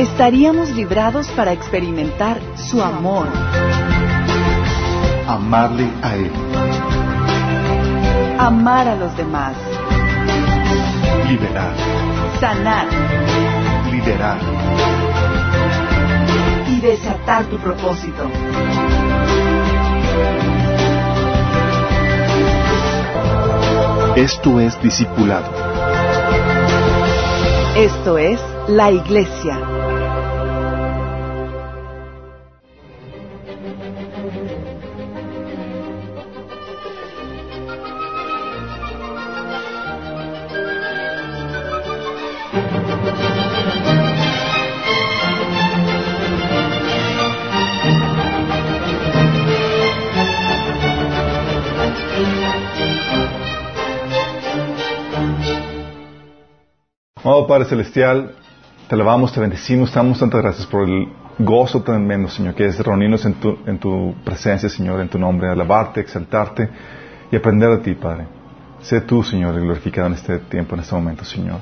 Estaríamos librados para experimentar su amor, Amarle a Él, amar a los demás, liberar, sanar liderar. y desatar tu propósito. Esto es discipulado. Esto es la iglesia. Amado Padre Celestial, te alabamos, te bendecimos, te damos tantas gracias por el gozo tremendo, Señor, que es reunirnos en tu, en tu presencia, Señor, en tu nombre, alabarte, exaltarte y aprender de ti, Padre. Sé tú, Señor, glorificado en este tiempo, en este momento, Señor.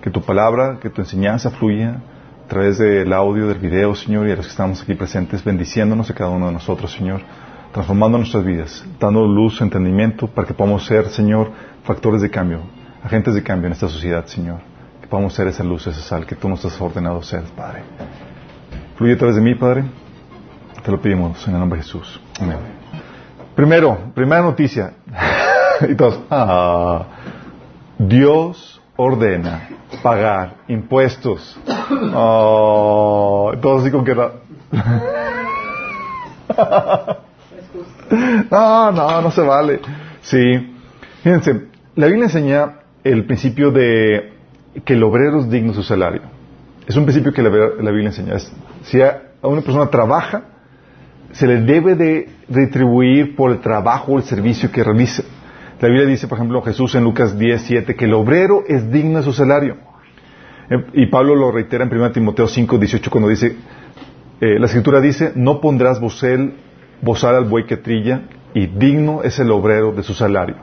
Que tu palabra, que tu enseñanza fluya a través del audio, del video, Señor, y a los que estamos aquí presentes, bendiciéndonos a cada uno de nosotros, Señor, transformando nuestras vidas, dando luz, entendimiento, para que podamos ser, Señor, factores de cambio, agentes de cambio en esta sociedad, Señor. Podamos ser esa luz, esa sal que tú nos has ordenado ser, Padre. Fluye a través de mí, Padre. Te lo pedimos en el nombre de Jesús. Amén. Primero, primera noticia. y todos, ah, Dios ordena pagar impuestos. Oh, todos así con que... no, no, no se vale. Sí. Fíjense, la Biblia enseña el principio de que el obrero es digno de su salario. Es un principio que la, Biblia enseña. Si a una persona trabaja, se le debe de retribuir por el trabajo o el servicio que realice. La Biblia dice, por ejemplo, Jesús en Lucas 10, 7, que el obrero es digno de su salario. Eh, Y Pablo lo reitera en 1 Timoteo 5, 18, cuando dice, eh, la escritura dice, no pondrás bozal, bozal al buey que trilla, y digno es el obrero de su salario.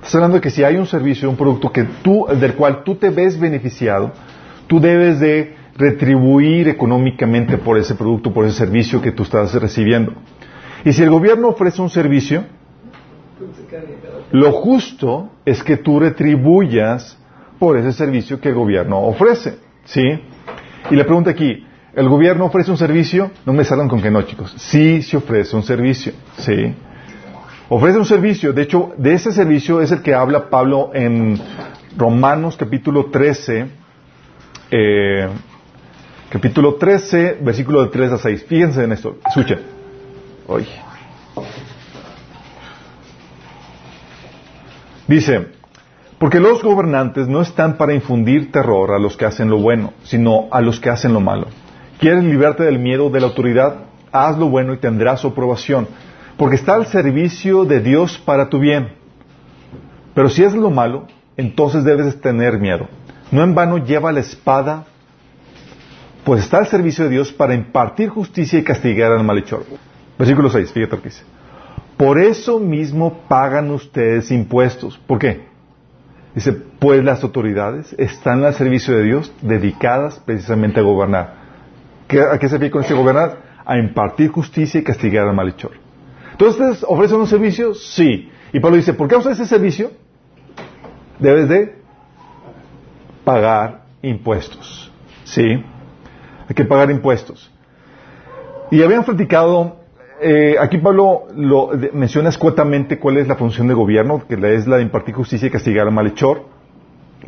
Estás hablando de que si hay un servicio, un producto que tú, del cual tú te ves beneficiado, tú debes de retribuir económicamente por ese producto, por ese servicio que tú estás recibiendo. Y si el gobierno ofrece un servicio, lo justo es que tú retribuyas por ese servicio que el gobierno ofrece. ¿Sí? Y la pregunta aquí, ¿el gobierno ofrece un servicio? No me salgan con que no, chicos. Sí se ofrece un servicio. ¿Sí? Ofrece un servicio. De hecho, de ese servicio es el que habla Pablo en Romanos capítulo 13. eh, capítulo 13, versículo de 3 a 6. Fíjense en esto. Escuchen. Dice, porque los gobernantes no están para infundir terror a los que hacen lo bueno, sino a los que hacen lo malo. ¿Quieres librarte del miedo de la autoridad? Haz lo bueno y tendrás su aprobación, porque está al servicio de Dios para tu bien. Pero si es lo malo, entonces debes tener miedo. No en vano lleva la espada, pues está al servicio de Dios para impartir justicia y castigar al malhechor. Versículo 6, fíjate lo que dice. Por eso mismo pagan ustedes impuestos. ¿Por qué? Dice, pues las autoridades están al servicio de Dios, dedicadas precisamente a gobernar. ¿Qué- ¿A qué se refiere con este gobernar? A impartir justicia y castigar al malhechor. Entonces, ¿ustedes ofrecen un servicio? Sí. Y Pablo dice, ¿por qué ofreces ese servicio? Debes de pagar impuestos. ¿Sí? Hay que pagar impuestos. Y habían platicado, eh, aquí Pablo lo menciona escuetamente cuál es la función de gobierno, que es la de impartir justicia y castigar al malhechor,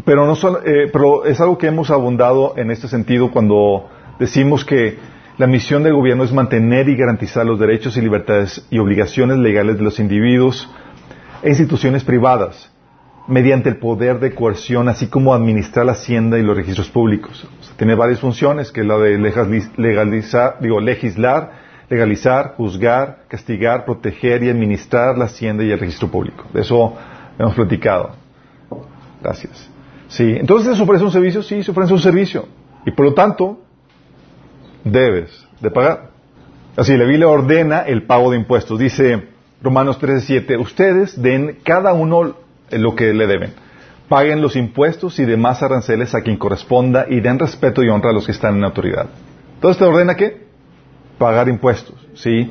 pero, no solo- eh, pero es algo que hemos abundado en este sentido cuando decimos que la misión del gobierno es mantener y garantizar los derechos y libertades y obligaciones legales de los individuos e instituciones privadas mediante el poder de coerción, así como administrar la hacienda y los registros públicos. Tiene varias funciones, que es la de legaliz- legalizar, digo, legislar, legalizar, juzgar, castigar, proteger y administrar la hacienda y el registro público. De eso hemos platicado. Gracias. Sí, entonces ¿se ofrece un servicio? Sí, se ofrece un servicio. Y por lo tanto, debes de pagar. Así, la Biblia ordena el pago de impuestos. Dice Romanos 13:7, ustedes den cada uno lo que le deben. Paguen los impuestos y demás aranceles a quien corresponda y den respeto y honra a los que están en autoridad. Entonces te ordena qué? Pagar impuestos, ¿sí?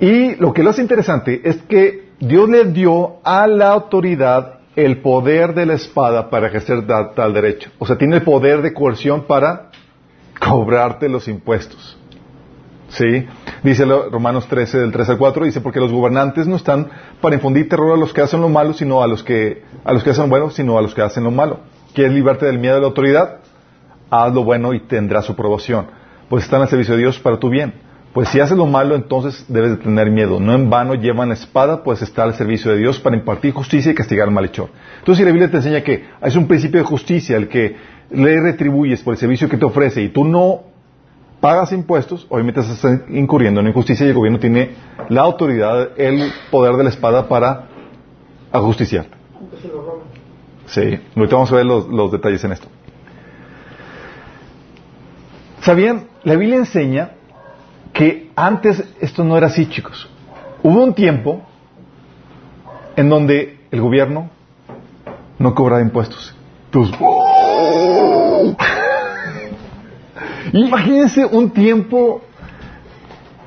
Y lo que lo hace interesante es que Dios le dio a la autoridad el poder de la espada para ejercer tal, derecho. O sea, tiene el poder de coerción para cobrarte los impuestos. ¿Sí? Dice Romanos 13, del 3 al 4, dice, porque los gobernantes no están para infundir terror a los que hacen lo malo, sino a los que, a los que hacen lo bueno, sino a los que hacen lo malo. ¿Quieres librarte del miedo de la autoridad? Haz lo bueno y tendrás su aprobación. Pues están al servicio de Dios para tu bien. Pues si haces lo malo, entonces debes de tener miedo. No en vano llevan la espada, pues está al servicio de Dios para impartir justicia y castigar al malhechor. Entonces, si la Biblia te enseña que es un principio de justicia el que le retribuyes por el servicio que te ofrece y tú no pagas impuestos, obviamente estás incurriendo en injusticia y el gobierno tiene la autoridad, el poder de la espada para ajusticiar. Sí, ahorita vamos a ver los, los detalles en esto. ¿Sabían? La Biblia enseña que antes esto no era así, chicos. Hubo un tiempo en donde el gobierno no cobraba impuestos. Imagínense un tiempo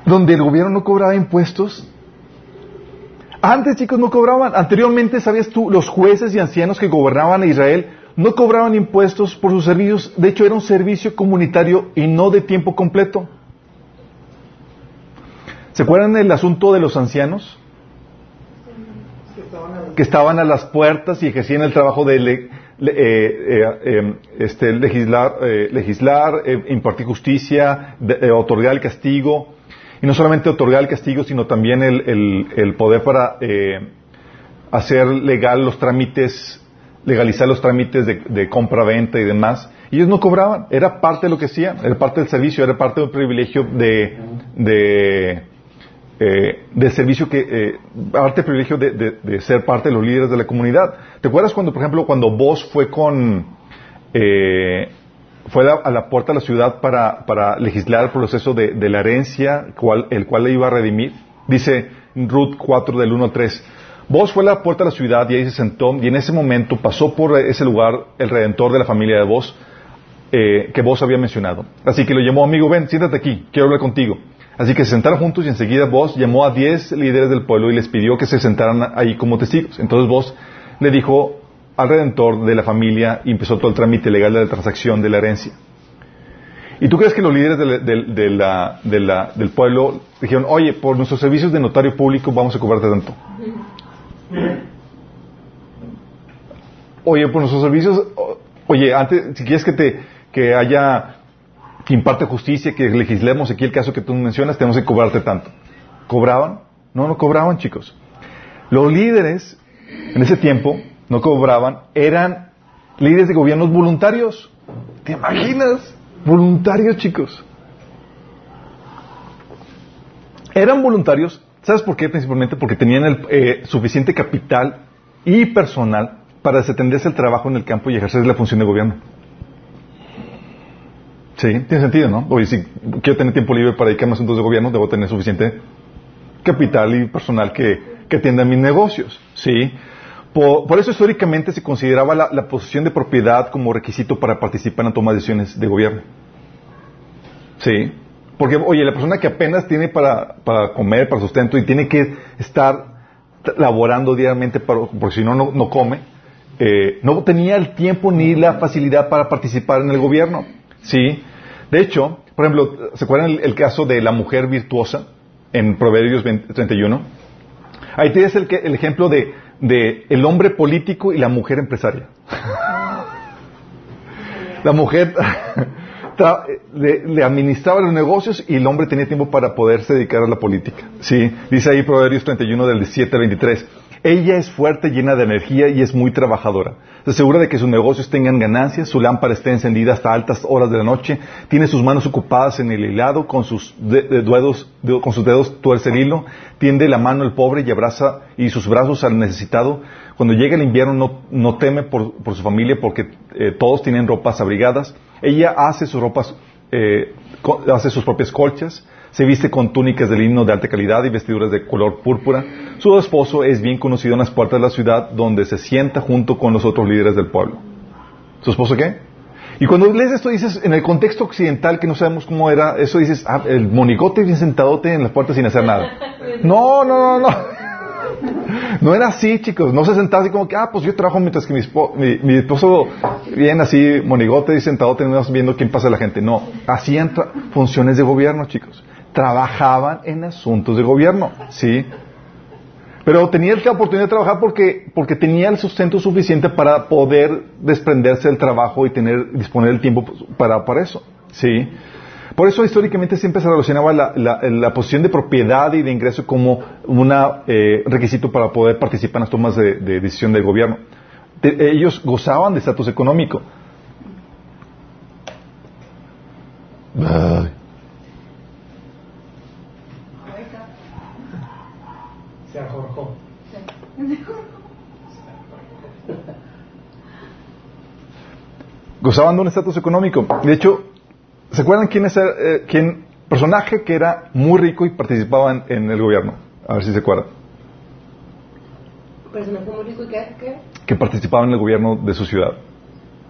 donde el gobierno no cobraba impuestos. Antes, chicos, no cobraban. Anteriormente, ¿sabías tú? Los jueces y ancianos que gobernaban a Israel no cobraban impuestos por sus servicios. De hecho, era un servicio comunitario y no de tiempo completo. ¿Se acuerdan del asunto de los ancianos? Que estaban a las puertas y ejercían el trabajo de este, legislar, legislar impartir justicia, otorgar el castigo. Y no solamente otorgar el castigo, sino también el, poder para hacer legal los trámites, legalizar los trámites de, compra-venta y demás. Y ellos no cobraban, era parte de lo que hacían, era parte del servicio, era parte del privilegio de eh, del servicio que, eh, del privilegio de, ser parte de los líderes de la comunidad. ¿Te acuerdas cuando, por ejemplo, cuando vos fue con, eh, fue a la puerta de la ciudad para, para legislar el proceso de, la herencia, cual, el cual le iba a redimir? Dice Ruth 4 del 1 al 3. Vos fue a la puerta de la ciudad y ahí se sentó y en ese momento pasó por ese lugar el redentor de la familia de vos eh, que vos había mencionado. Así que lo llamó amigo, ven, siéntate aquí, quiero hablar contigo. Así que se sentaron juntos y enseguida vos llamó a diez líderes del pueblo y les pidió que se sentaran ahí como testigos. Entonces vos le dijo al redentor de la familia y empezó todo el trámite legal de la transacción de la herencia. ¿Y tú crees que los líderes del pueblo dijeron, oye, por nuestros servicios de notario público vamos a cobrarte tanto? Oye, por nuestros servicios, oye, antes, si quieres que te, que haya que imparte justicia, que legislemos aquí el caso que tú mencionas, tenemos que cobrarte tanto. ¿Cobraban? No, no cobraban, chicos. Los líderes en ese tiempo no cobraban, eran líderes de gobiernos voluntarios. ¿Te imaginas? Voluntarios, chicos. Eran voluntarios, ¿sabes por qué? Principalmente porque tenían el eh, suficiente capital y personal para desatenderse el trabajo en el campo y ejercer la función de gobierno. Sí, tiene sentido, ¿no? Oye, si quiero tener tiempo libre para dedicarme a asuntos de gobierno, debo tener suficiente capital y personal que, que atienda mis negocios. Sí. Por, eso históricamente se consideraba la, la, posesión de propiedad como requisito para participar en toma de decisiones de gobierno. Sí. Porque, oye, la persona que apenas tiene para, para comer, para sustento, y tiene que estar laborando diariamente, porque si no, no come, eh, no tenía el tiempo ni la facilidad para participar en el gobierno. Sí. De hecho, por ejemplo, ¿se acuerdan el, caso de la mujer virtuosa en Proverbios 31? Ahí tienes el, el ejemplo de, el hombre político y la mujer empresaria. la mujer le, administraba los negocios y el hombre tenía tiempo para poderse dedicar a la política. Sí, dice ahí Proverbios 31 del 17 al 23. Ella es fuerte, llena de energía y es muy trabajadora. Se asegura de que sus negocios tengan ganancias, su lámpara esté encendida hasta altas horas de la noche, tiene sus manos ocupadas en el hilado, con sus, dedos, con sus dedos tuerce el hilo, tiende la mano al pobre y abraza y sus brazos al necesitado. Cuando llega el invierno no, teme por, su familia porque eh, todos tienen ropas abrigadas. Ella hace sus ropas, eh, hace sus propias colchas se viste con túnicas de lino de alta calidad y vestiduras de color púrpura. Su esposo es bien conocido en las puertas de la ciudad donde se sienta junto con los otros líderes del pueblo. ¿Su esposo qué? Y cuando lees esto dices, en el contexto occidental que no sabemos cómo era, eso dices, ah, el monigote bien sentadote en las puertas sin hacer nada. No, no, no, no. No era así, chicos. No se sentaba así como que, ah, pues yo trabajo mientras que mi, esposo, viene así, monigote y sentado, viendo quién pasa la gente. No, hacían funciones de gobierno, chicos trabajaban en asuntos de gobierno, ¿sí? Pero tenía la oportunidad de trabajar porque, porque tenía el sustento suficiente para poder desprenderse del trabajo y tener, disponer el tiempo para, para eso, ¿sí? Por eso históricamente siempre se relacionaba la, la, posición de propiedad y de ingreso como un eh, requisito para poder participar en las tomas de, decisión del gobierno. ellos gozaban de estatus económico. gozaban de un estatus económico. De hecho, ¿se acuerdan quién es el eh, quién, personaje que era muy rico y participaba en, el gobierno? A ver si se acuerdan. ¿Personaje muy rico y qué? Que participaba en el gobierno de su ciudad.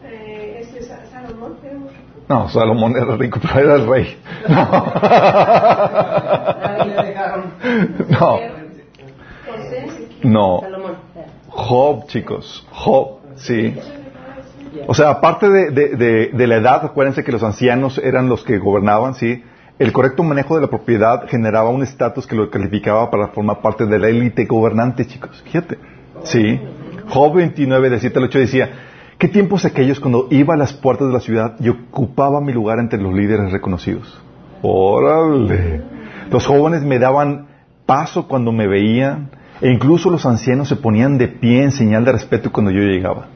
Eh, ¿Este Salomón era muy rico? No, Salomón era rico, pero era el rey. No. no. No. Job, chicos. Job, sí. O sea, aparte de, la edad, acuérdense que los ancianos eran los que gobernaban, ¿sí? El correcto manejo de la propiedad generaba un estatus que lo calificaba para formar parte de la élite gobernante, chicos. Fíjate. Sí. Job 29, de 7 al 8 decía, ¿qué tiempos aquellos cuando iba a las puertas de la ciudad y ocupaba mi lugar entre los líderes reconocidos? Órale. Los jóvenes me daban paso cuando me veían e incluso los ancianos se ponían de pie en señal de respeto cuando yo llegaba.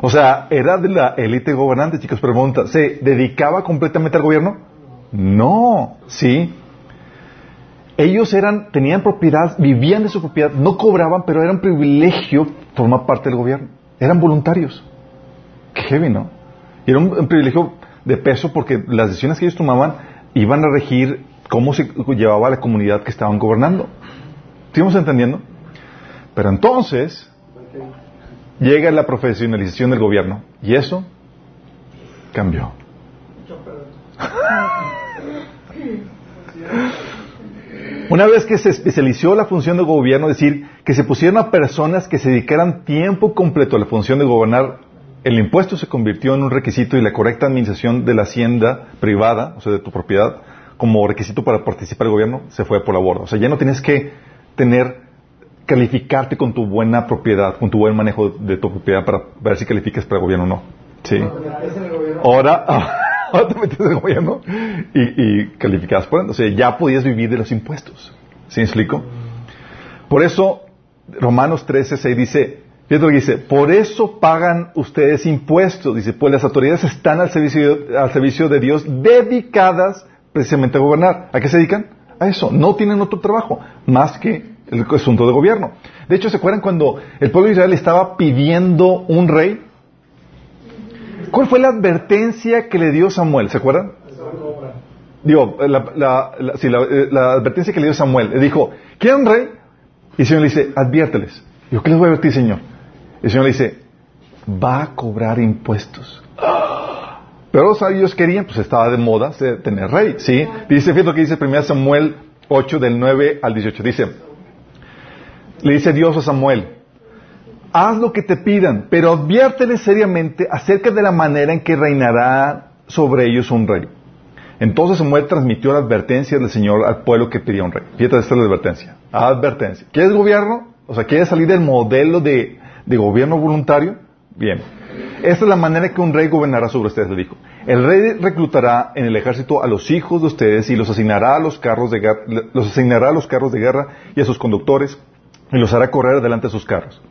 O sea, era de la élite gobernante, chicos. Pregunta, ¿se dedicaba completamente al gobierno? No, sí. Ellos eran, tenían propiedad, vivían de su propiedad, no cobraban, pero era un privilegio formar parte del gobierno. Eran voluntarios. Qué heavy, ¿no? Y era un, privilegio de peso porque las decisiones que ellos tomaban iban a regir cómo se llevaba la comunidad que estaban gobernando. ¿Estamos entendiendo? Pero entonces, llega la profesionalización del gobierno y eso cambió. Una vez que se especializó la función de gobierno, es decir, que se pusieron a personas que se dedicaran tiempo completo a la función de gobernar, el impuesto se convirtió en un requisito y la correcta administración de la hacienda privada, o sea, de tu propiedad, como requisito para participar el gobierno, se fue por la borda. O sea, ya no tienes que tener calificarte con tu buena propiedad, con tu buen manejo de tu propiedad para ver si calificas para el gobierno o no. Sí. Ahora, ahora te metes en el gobierno y, y calificas por O sea, ya podías vivir de los impuestos. ¿Sí me explico? Por eso, Romanos 13, 6 dice, fíjate lo que dice, por eso pagan ustedes impuestos. Dice, pues las autoridades están al servicio, al servicio de Dios dedicadas precisamente a gobernar. ¿A qué se dedican? A eso. No tienen otro trabajo más que el asunto de gobierno. De hecho, ¿se acuerdan cuando el pueblo de Israel estaba pidiendo un rey? ¿Cuál fue la advertencia que le dio Samuel? ¿Se acuerdan? Digo, la, eh, advertencia que le dio Samuel. Le dijo, ¿quieren rey? Y el Señor le dice, adviérteles. Digo, ¿qué les voy a advertir, Señor? El Señor le dice, va a cobrar impuestos. Pero ellos querían, pues estaba de moda tener rey, ¿sí? Dice, fíjate lo que dice 1 Samuel 8 del 9 al 18. Dice, le dice Dios a Samuel, haz lo que te pidan, pero adviérteles seriamente acerca de la manera en que reinará sobre ellos un rey. Entonces Samuel transmitió la advertencia del Señor al pueblo que pedía un rey. Fíjate, esta es la advertencia. Advertencia. ¿Quieres gobierno? O sea, ¿quieres salir del modelo de, gobierno voluntario? Bien. Esta es la manera que un rey gobernará sobre ustedes, le dijo. El rey reclutará en el ejército a los hijos de ustedes y los asignará a los carros de los asignará a los carros de guerra y a sus conductores y los hará correr delante de sus carros.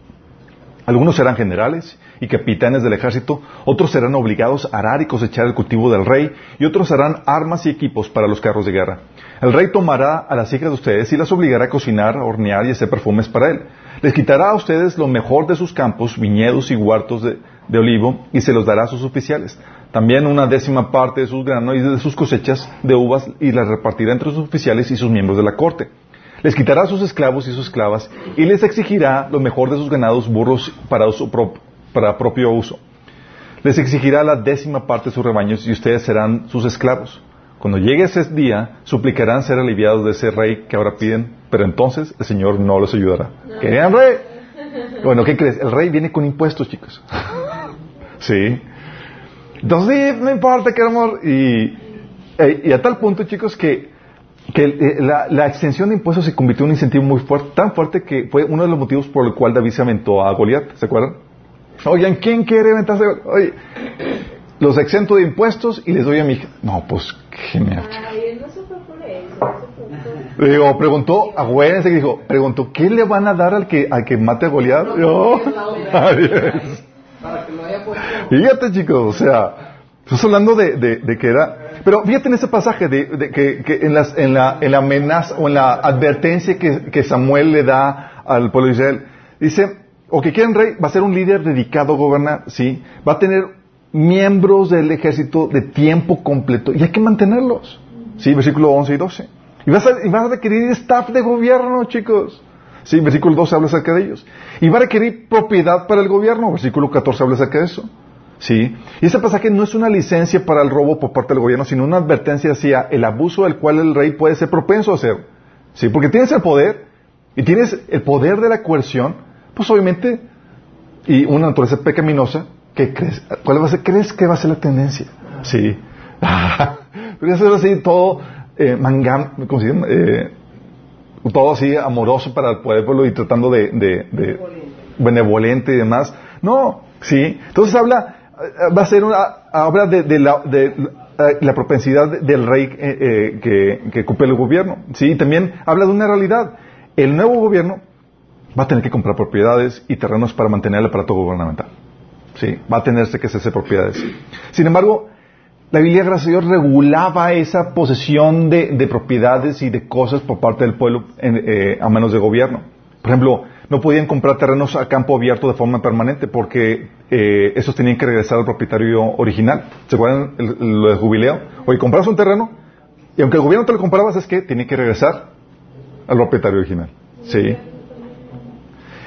Algunos serán generales y capitanes del ejército, otros serán obligados a arar y cosechar el cultivo del rey, y otros harán armas y equipos para los carros de guerra. El rey tomará a las hijas de ustedes y las obligará a cocinar, a hornear y hacer perfumes para él. Les quitará a ustedes lo mejor de sus campos, viñedos y huertos de, olivo, y se los dará a sus oficiales. También una décima parte de sus granos y de sus cosechas de uvas, y las repartirá entre sus oficiales y sus miembros de la corte. Les quitará a sus esclavos y sus esclavas, y les exigirá lo mejor de sus ganados burros para, su pro- para propio uso. Les exigirá la décima parte de sus rebaños, y ustedes serán sus esclavos. Cuando llegue ese día, suplicarán ser aliviados de ese rey que ahora piden, pero entonces el Señor no los ayudará. ¿Querían rey? Bueno, ¿qué crees? El rey viene con impuestos, chicos. sí. Entonces, sí, no importa, que amor. Y, eh, y a tal punto, chicos, que, que eh, la, la extensión de impuestos se convirtió en un incentivo muy fuerte, tan fuerte que fue uno de los motivos por el cual David se aventó a Goliat, ¿se acuerdan? Oigan, ¿quién quiere aventarse? a Goliat? Oye, los exento de impuestos y les doy a mi hija. No, pues, genial. chicos. Ay, él no se fue por eso, no se fue por- Digo, preguntó, acuérdense que dijo, preguntó, ¿qué le van a dar al que, al que mate a Goliat? Yo, adiós. Fíjate, chicos, o sea, estás hablando de, de- de que era. Pero fíjate en ese pasaje, de, de que, que en, las- en la, en la amenaza o en la advertencia que, que Samuel le da al pueblo de Israel. Dice, o que quieren rey, va a ser un líder dedicado a gobernar, ¿sí? Va a tener miembros del ejército de tiempo completo y hay que mantenerlos. ¿Sí? Versículo 11 y 12. Y vas a, y vas a requerir staff de gobierno, chicos. Sí, versículo 12 habla acerca de ellos. Y va a requerir propiedad para el gobierno. Versículo 14 habla acerca de eso. Sí. Y ese pasaje no es una licencia para el robo por parte del gobierno, sino una advertencia hacia el abuso del cual el rey puede ser propenso a hacer. Sí, porque tienes el poder y tienes el poder de la coerción, pues obviamente, y una naturaleza pecaminosa, ¿qué crees? ¿Cuál va a ser? ¿Crees que va a ser la tendencia? Sí. Pero eso es así todo eh, mangam, ¿cómo se llama? Eh, todo así amoroso para el pueblo y tratando de, de- de- benevolente y demás. No, sí. Entonces habla, eh, va a ser una, habla de, de la, de la- la propensidad de- del rey eh, eh, que, que ocupe el gobierno. Sí, y también habla de una realidad. El nuevo gobierno va a tener que comprar propiedades y terrenos para mantener el aparato gubernamental. Sí, va a tenerse que hacerse propiedades. Sin embargo, la Biblia, gracias a Dios, regulaba esa posesión de, de propiedades y de cosas por parte del pueblo en- eh, a manos de gobierno. Por ejemplo, no podían comprar terrenos a campo abierto de forma permanente porque eh, esos tenían que regresar al propietario original. ¿Se acuerdan lo de jubileo? Oye, compras un terreno y aunque el gobierno te lo compraba, es que tiene que regresar al propietario original. Sí.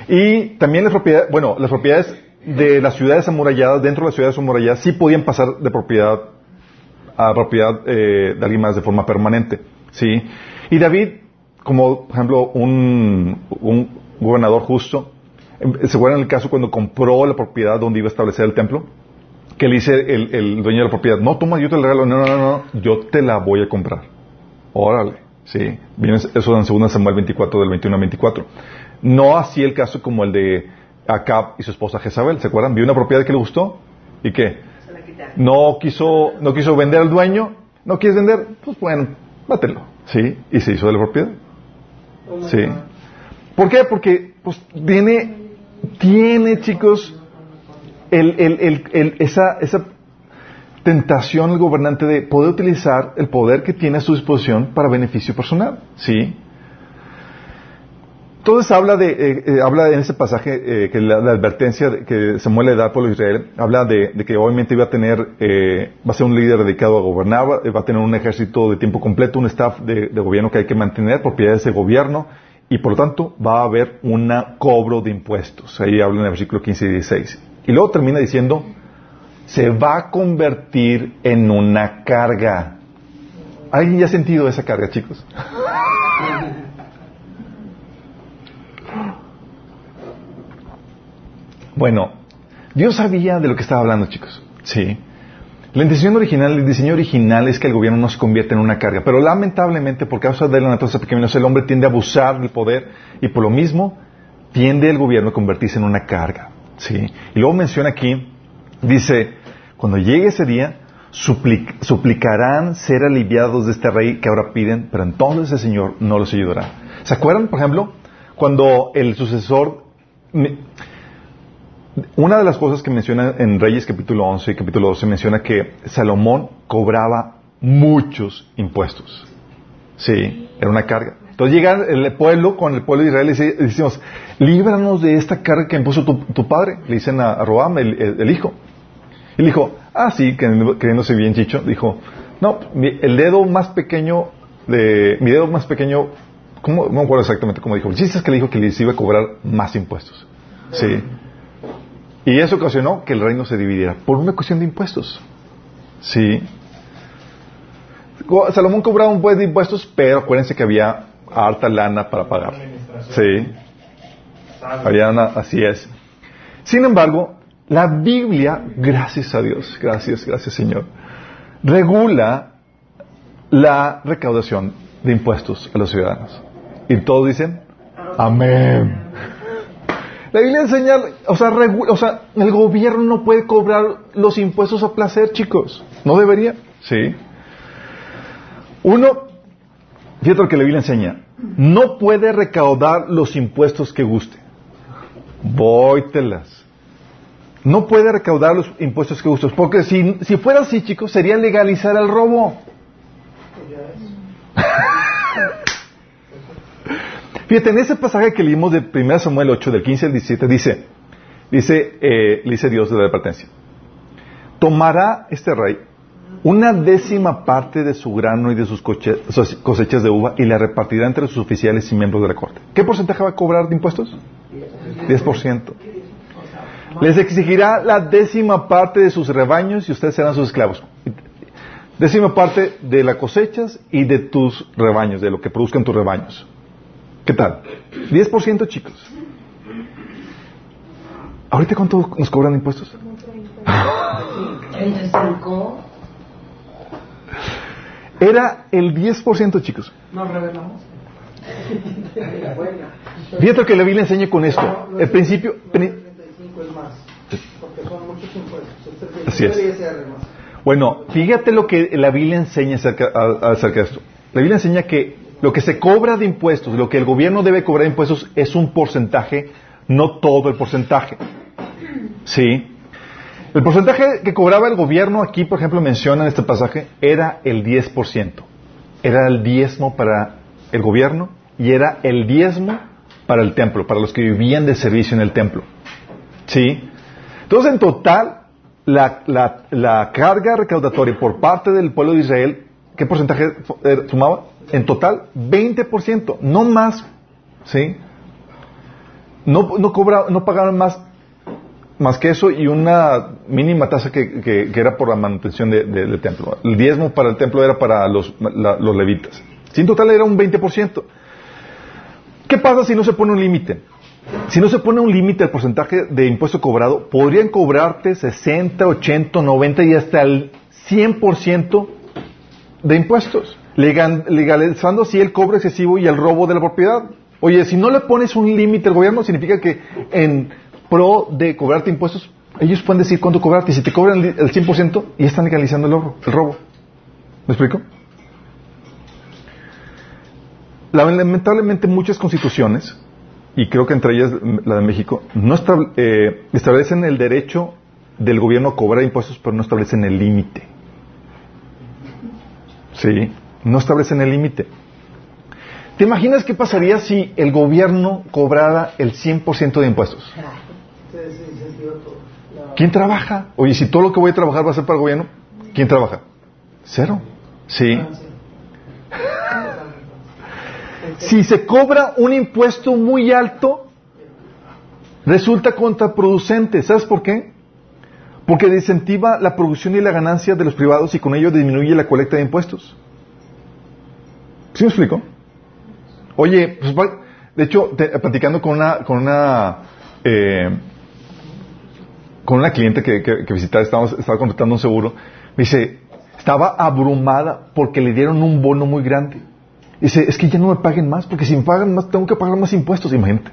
Y también las propiedades, bueno, las propiedades de las ciudades amuralladas, dentro de las ciudades amuralladas, sí podían pasar de propiedad a propiedad eh, de alguien más de forma permanente. ¿sí? Y David, como por ejemplo un, un gobernador justo, em, ¿se acuerdan el caso cuando compró la propiedad donde iba a establecer el templo? Que le dice el, dueño de la propiedad, no, toma, yo te la regalo, no, no, no, no, yo te la voy a comprar. Órale, sí. Viene eso en 2 Samuel 24, del 21 al 24. No así el caso como el de Acab y su esposa Jezabel. ¿Se acuerdan? Vio una propiedad que le gustó y qué? No quiso, no quiso vender al dueño. ¿No quieres vender? Pues bueno, bátelo. Sí. Y se hizo de la propiedad. Sí. ¿Por qué? Porque pues tiene, tiene chicos, el, el, el, el- esa, esa tentación el gobernante de poder utilizar el poder que tiene a su disposición para beneficio personal. ¿Sí? Entonces habla de, eh, eh, habla en ese pasaje eh, que la, advertencia que Samuel le da al pueblo de Israel, habla de, que obviamente iba a tener, eh, va a ser un líder dedicado a gobernar, va- a tener un ejército de tiempo completo, un staff de, gobierno que hay que mantener, propiedades de gobierno, y por lo tanto va a haber un cobro de impuestos. Ahí habla en el versículo 15 y 16. Y luego termina diciendo, se va a convertir en una carga. ¿Alguien ya ha sentido esa carga, chicos? Bueno, Dios sabía de lo que estaba hablando, chicos. Sí. La intención original, el diseño original es que el gobierno no se convierta en una carga, pero lamentablemente por causa de la naturaleza pecaminosa el hombre tiende a abusar del poder y por lo mismo tiende el gobierno a convertirse en una carga. Sí. Y luego menciona aquí, dice, cuando llegue ese día, suplicarán ser aliviados de este rey que ahora piden, pero entonces el Señor no los ayudará. ¿Se acuerdan, por ejemplo, cuando el sucesor... Una de las cosas que menciona en Reyes capítulo 11 y capítulo 12 menciona que Salomón cobraba muchos impuestos. Sí, era una carga. Entonces llega el pueblo con el pueblo de Israel y decimos, líbranos de esta carga que impuso tu, padre. Le dicen a, Roam, el, hijo. Y le dijo, ah, sí, creyéndose bien chicho, dijo, no, el dedo más pequeño de, mi dedo más pequeño, ¿cómo, no me acuerdo exactamente cómo dijo. El es que le dijo que les iba a cobrar más impuestos. Sí. Y eso ocasionó que el reino se dividiera por una cuestión de impuestos. Sí. Salomón cobraba un buen de impuestos, pero acuérdense que había harta lana para pagar. Sí. Había así es. Sin embargo, la Biblia, gracias a Dios, gracias, gracias Señor, regula la recaudación de impuestos a los ciudadanos. Y todos dicen, amén. La Biblia enseña, o sea, o sea, el gobierno no puede cobrar los impuestos a placer, chicos. No debería. Sí. Uno, fíjate lo que la Biblia enseña. No puede recaudar los impuestos que guste. Vóytelas. No puede recaudar los impuestos que guste. Porque si, si fuera así, chicos, sería legalizar el robo. Fíjate, en ese pasaje que leímos de 1 Samuel 8, del 15 al 17, dice, dice, eh, dice Dios de la advertencia, tomará este rey una décima parte de su grano y de sus cosechas de uva y la repartirá entre sus oficiales y miembros de la corte. ¿Qué porcentaje va a cobrar de impuestos? 10%. Les exigirá la décima parte de sus rebaños y ustedes serán sus esclavos. Décima parte de las cosechas y de tus rebaños, de lo que produzcan tus rebaños. ¿Qué tal? 10% chicos. ¿Ahorita cuánto nos cobran impuestos? 35. Era el 10%, chicos. Nos revelamos. Fíjate que la Biblia enseña con esto. El principio. Así es. Bueno, fíjate lo que la Biblia enseña acerca, acerca de esto. La Biblia enseña que lo que se cobra de impuestos, lo que el gobierno debe cobrar de impuestos es un porcentaje, no todo el porcentaje. ¿Sí? El porcentaje que cobraba el gobierno aquí, por ejemplo, menciona en este pasaje, era el 10%. Era el diezmo para el gobierno y era el diezmo para el templo, para los que vivían de servicio en el templo. ¿Sí? Entonces, en total, la, carga recaudatoria por parte del pueblo de Israel, ¿qué porcentaje eh, sumaba? En total, 20%, no más. ¿Sí? No, no, cobra, no pagaron más más que eso y una mínima tasa que, que, era por la manutención del templo. El diezmo para el templo era para los, los levitas. Sin total era un 20%. ¿Qué pasa si no se pone un límite? Si no se pone un límite al porcentaje de impuesto cobrado, podrían cobrarte 60, 80, 90 y hasta el 100% de impuestos, legalizando así el cobro excesivo y el robo de la propiedad. Oye, si no le pones un límite al gobierno, significa que en pro de cobrarte impuestos, ellos pueden decir cuánto cobrarte. Y si te cobran el 100%, ya están legalizando el robo. El robo. ¿Me explico? Lamentablemente muchas constituciones, y creo que entre ellas la de México, no eh, establecen el derecho del gobierno a cobrar impuestos, pero no establecen el límite. Sí, no establecen el límite. ¿Te imaginas qué pasaría si el gobierno cobrara el 100% de impuestos? ¿Quién trabaja? Oye, si todo lo que voy a trabajar va a ser para el gobierno, ¿quién trabaja? Cero. Sí. si se cobra un impuesto muy alto, resulta contraproducente. ¿Sabes por qué? Porque desincentiva la producción y la ganancia de los privados y con ello disminuye la colecta de impuestos. ¿Sí me explico? Oye, pues, de hecho, platicando con una, con una eh, con una cliente que, visitaba, estaba contratando un seguro, me dice, estaba abrumada porque le dieron un bono muy grande. Dice, es que ya no me paguen más, porque si me pagan más, tengo que pagar más impuestos, imagínate.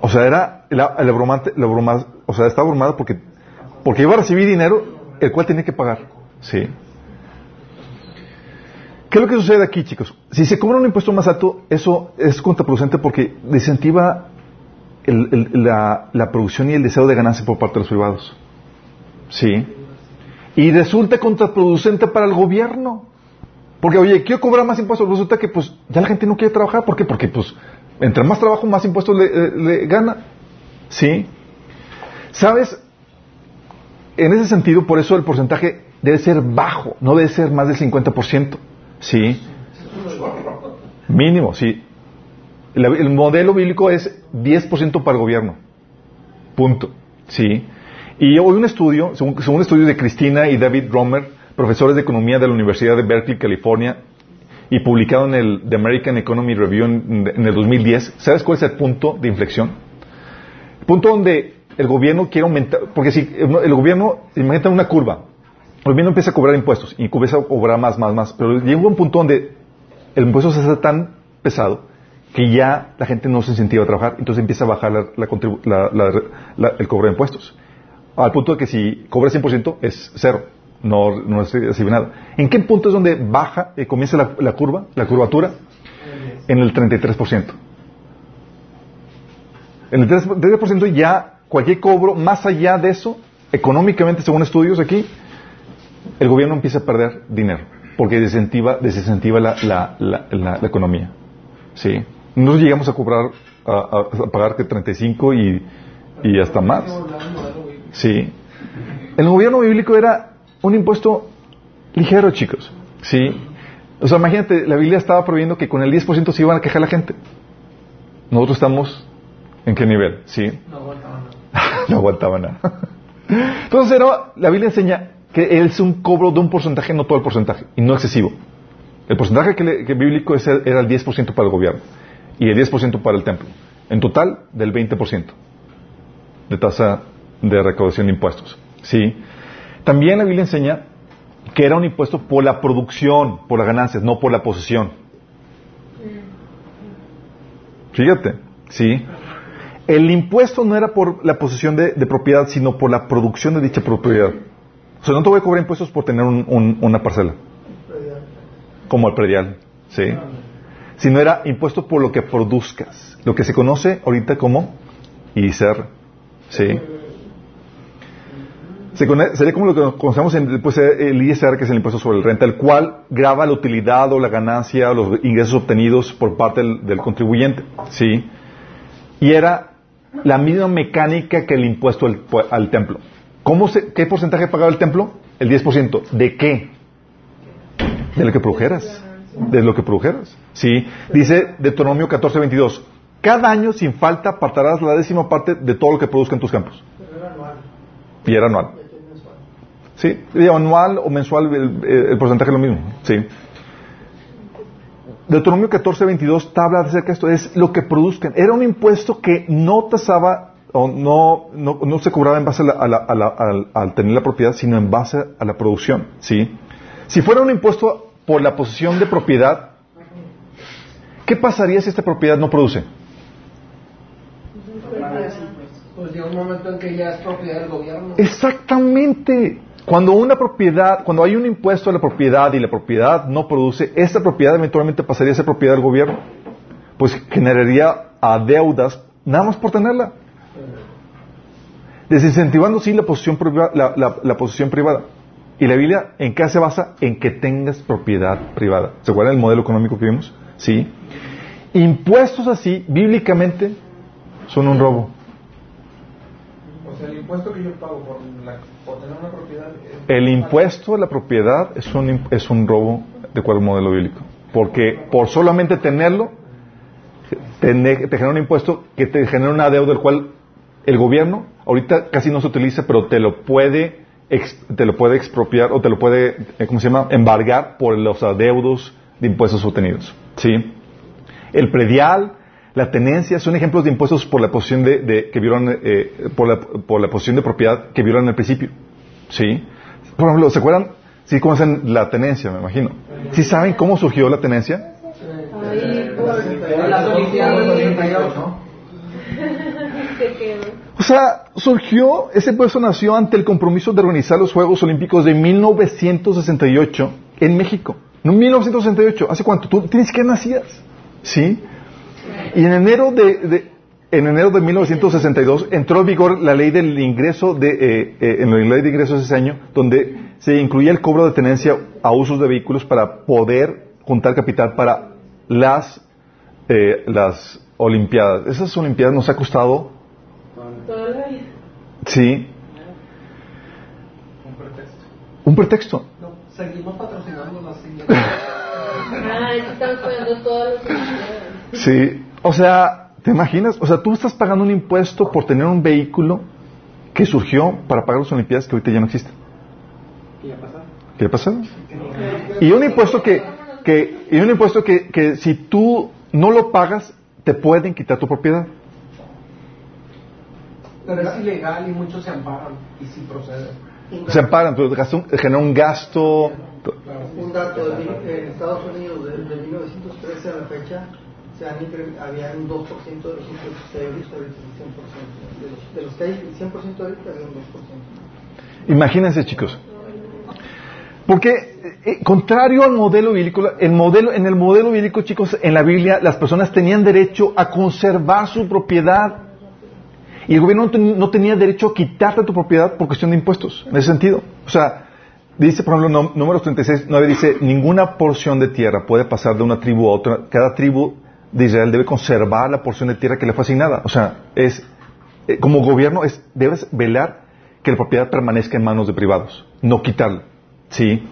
O sea, era la, la broma, o sea, estaba bromada porque, porque iba a recibir dinero el cual tenía que pagar. Sí. ¿Qué es lo que sucede aquí, chicos? Si se cobra un impuesto más alto, eso es contraproducente porque desincentiva el- la, la producción y el deseo de ganancia por parte de los privados. Sí. Y resulta contraproducente para el gobierno. Porque, oye, quiero cobrar más impuestos. Resulta que, pues, ya la gente no quiere trabajar. ¿Por qué? Porque, pues, entre más trabajo, más impuestos le, eh, le gana. ¿Sí? ¿Sabes? En ese sentido, por eso el porcentaje debe ser bajo. No debe ser más del 50%. ¿Sí? Mínimo, sí. El, el modelo bíblico es 10% para el gobierno. Punto. ¿Sí? Y hoy un estudio, según, un estudio de Cristina y David Romer, profesores de economía de la Universidad de Berkeley, California, y publicado en el The American Economy Review en, en el 2010, ¿sabes cuál es el punto de inflexión? El punto donde el gobierno quiere aumentar, porque si el gobierno, imagínate una curva, gobierno empieza a cobrar impuestos y empieza a cobrar más, más, más, pero llega un punto donde el impuesto se hace tan pesado que ya la gente no se incentiva a trabajar, entonces empieza a bajar la- la la- el cobro de impuestos. Al punto de que si cobra 100% es cero, no, no recibe nada. ¿En qué punto es donde baja y comienza la, la curva, la curvatura? En el 33%. En el 33% ya cualquier cobro más allá de eso, económicamente, según estudios aquí, el gobierno empieza a perder dinero porque desincentiva, desincentiva la, la, la, la- economía. ¿Sí? Nosotros llegamos a cobrar, a, a- a pagar que 35 y, y hasta más. Sí. El gobierno bíblico era un impuesto ligero, chicos. Sí. O sea, imagínate, la Biblia estaba prohibiendo que con el 10% se iban a quejar la gente. Nosotros estamos en qué nivel, ¿sí? no aguantaba nada. Entonces, era- la Biblia enseña que es un cobro de un porcentaje, no todo el porcentaje, y no excesivo. El porcentaje que, bíblico era el 10% para el gobierno y el 10% para el templo. En total, del 20% de tasa de recaudación de impuestos. ¿Sí? También la Biblia enseña que era un impuesto por la producción, por las ganancias, no por la posesión. Fíjate, ¿sí? El impuesto no era por la posesión de propiedad, sino por la producción de dicha propiedad. Sea, no te voy a cobrar impuestos por tener un- un- una parcela, como el predial, ¿sí? Sino era impuesto por lo que produzcas, lo que se conoce ahorita como ISR, ¿sí? Se sería como lo que conocemos en, pues, el ISR, que es el impuesto sobre el renta, el cual graba la utilidad o la ganancia o los ingresos obtenidos por parte del, del contribuyente, ¿sí? Y era la misma mecánica que el impuesto al, al templo. ¿Cómo se- ¿Qué porcentaje pagaba el templo? El 10%. ¿De qué? De lo que produjeras. De lo que produjeras. Sí. Dice Deuteronomio 14:22. Cada año sin falta apartarás la décima parte de todo lo que produzca en tus campos. Y era anual. Sí, y anual o mensual el, porcentaje es lo mismo. Sí. Deuteronomio 14, 22 te habla acerca de esto, es lo que produzcan. Era un impuesto que no tasaba o no, no, no se cobraba en base a la- a la- a la- al, tener la propiedad, sino en base a la producción. ¿sí? Si fuera un impuesto por la posesión de propiedad, ¿qué pasaría si esta propiedad no produce? Pues llega un momento en que ya es propiedad del gobierno. Exactamente. Cuando una propiedad, cuando hay un impuesto a la propiedad y la propiedad no produce, esta propiedad eventualmente pasaría a ser propiedad del gobierno. Pues generaría a deudas nada más por tenerla. Desincentivando sí la posesión, priva- la, la- la posesión privada. Y la Biblia, ¿en qué se basa? En que tengas propiedad privada. ¿Se acuerdan del modelo económico que vimos? Sí. Impuestos así, bíblicamente, son un robo. O sea, el impuesto que yo pago por, la- por tener una propiedad. es- El impuesto a la propiedad es un, es un robo de acuerdo al modelo bíblico. Porque por solamente tenerlo, te, te genera un impuesto que te genera una deuda del cual el gobierno ahorita casi no se utiliza, pero te lo puede ex- te lo puede expropiar o te lo puede, eh, ¿cómo se llama?, embargar por los adeudos de impuestos obtenidos. ¿Sí? El predial, la tenencia, son ejemplos de impuestos por la posición de, de- que vieron, eh, por, la, por la posición de propiedad que vieron en el principio. ¿Sí? Por ejemplo, ¿se acuerdan? Sí conocen la tenencia, me imagino. ¿Sí saben cómo surgió la tenencia? Las Olimpiadas O sea, surgió, ese puesto nació ante el compromiso de organizar los Juegos Olímpicos de 1968 en México. No 1968, ¿hace cuánto? Tú tienes que nacías. ¿Sí? Y en enero de, de- en enero de 1962 entró en vigor la ley del ingreso de, eh, eh, en la ley de ingresos ese año, donde se incluía el cobro de tenencia a usos de vehículos para poder juntar capital para las, eh, las Olimpiadas. Esas Olimpiadas nos ha costado. Sí, Un pretexto. un pretexto. No, seguimos patrocinando las Ah. Sí, o sea, ¿te imaginas? O sea, tú estás pagando un impuesto por tener un vehículo que surgió para pagar las Olimpiadas que ahorita ya no existen. ¿Qué ya pasaron? ¿Qué ha pasado? Y un impuesto que, que, y un impuesto que, que si tú no lo pagas, te pueden quitar tu propiedad. Pero es ilegal y muchos se amparan y sí procede. Se amparan, pero genera un gasto. Un dato, de mil- en Estados Unidos desde 1913 a la fecha se han incre- había un 2% de los impuestos ebrios, ahorita el 100%. De los, de los que hay, el 100% ahorita había un 2%. Imagínense, chicos. Porque, eh, eh, contrario al modelo bíblico, el modelo, en el modelo bíblico, chicos, en la Biblia, las personas tenían derecho a conservar su propiedad. Y el gobierno no, ten- no tenía derecho a quitarte tu propiedad por cuestión de impuestos, en ese sentido. O sea, dice, por ejemplo, no- número 36, 9 dice, ninguna porción de tierra puede pasar de una tribu a otra. Cada tribu de Israel debe conservar la porción de tierra que le fue asignada. O sea, es, eh, como gobierno, es, debes velar que la propiedad permanezca en manos de privados, no quitarla. ¿Sí?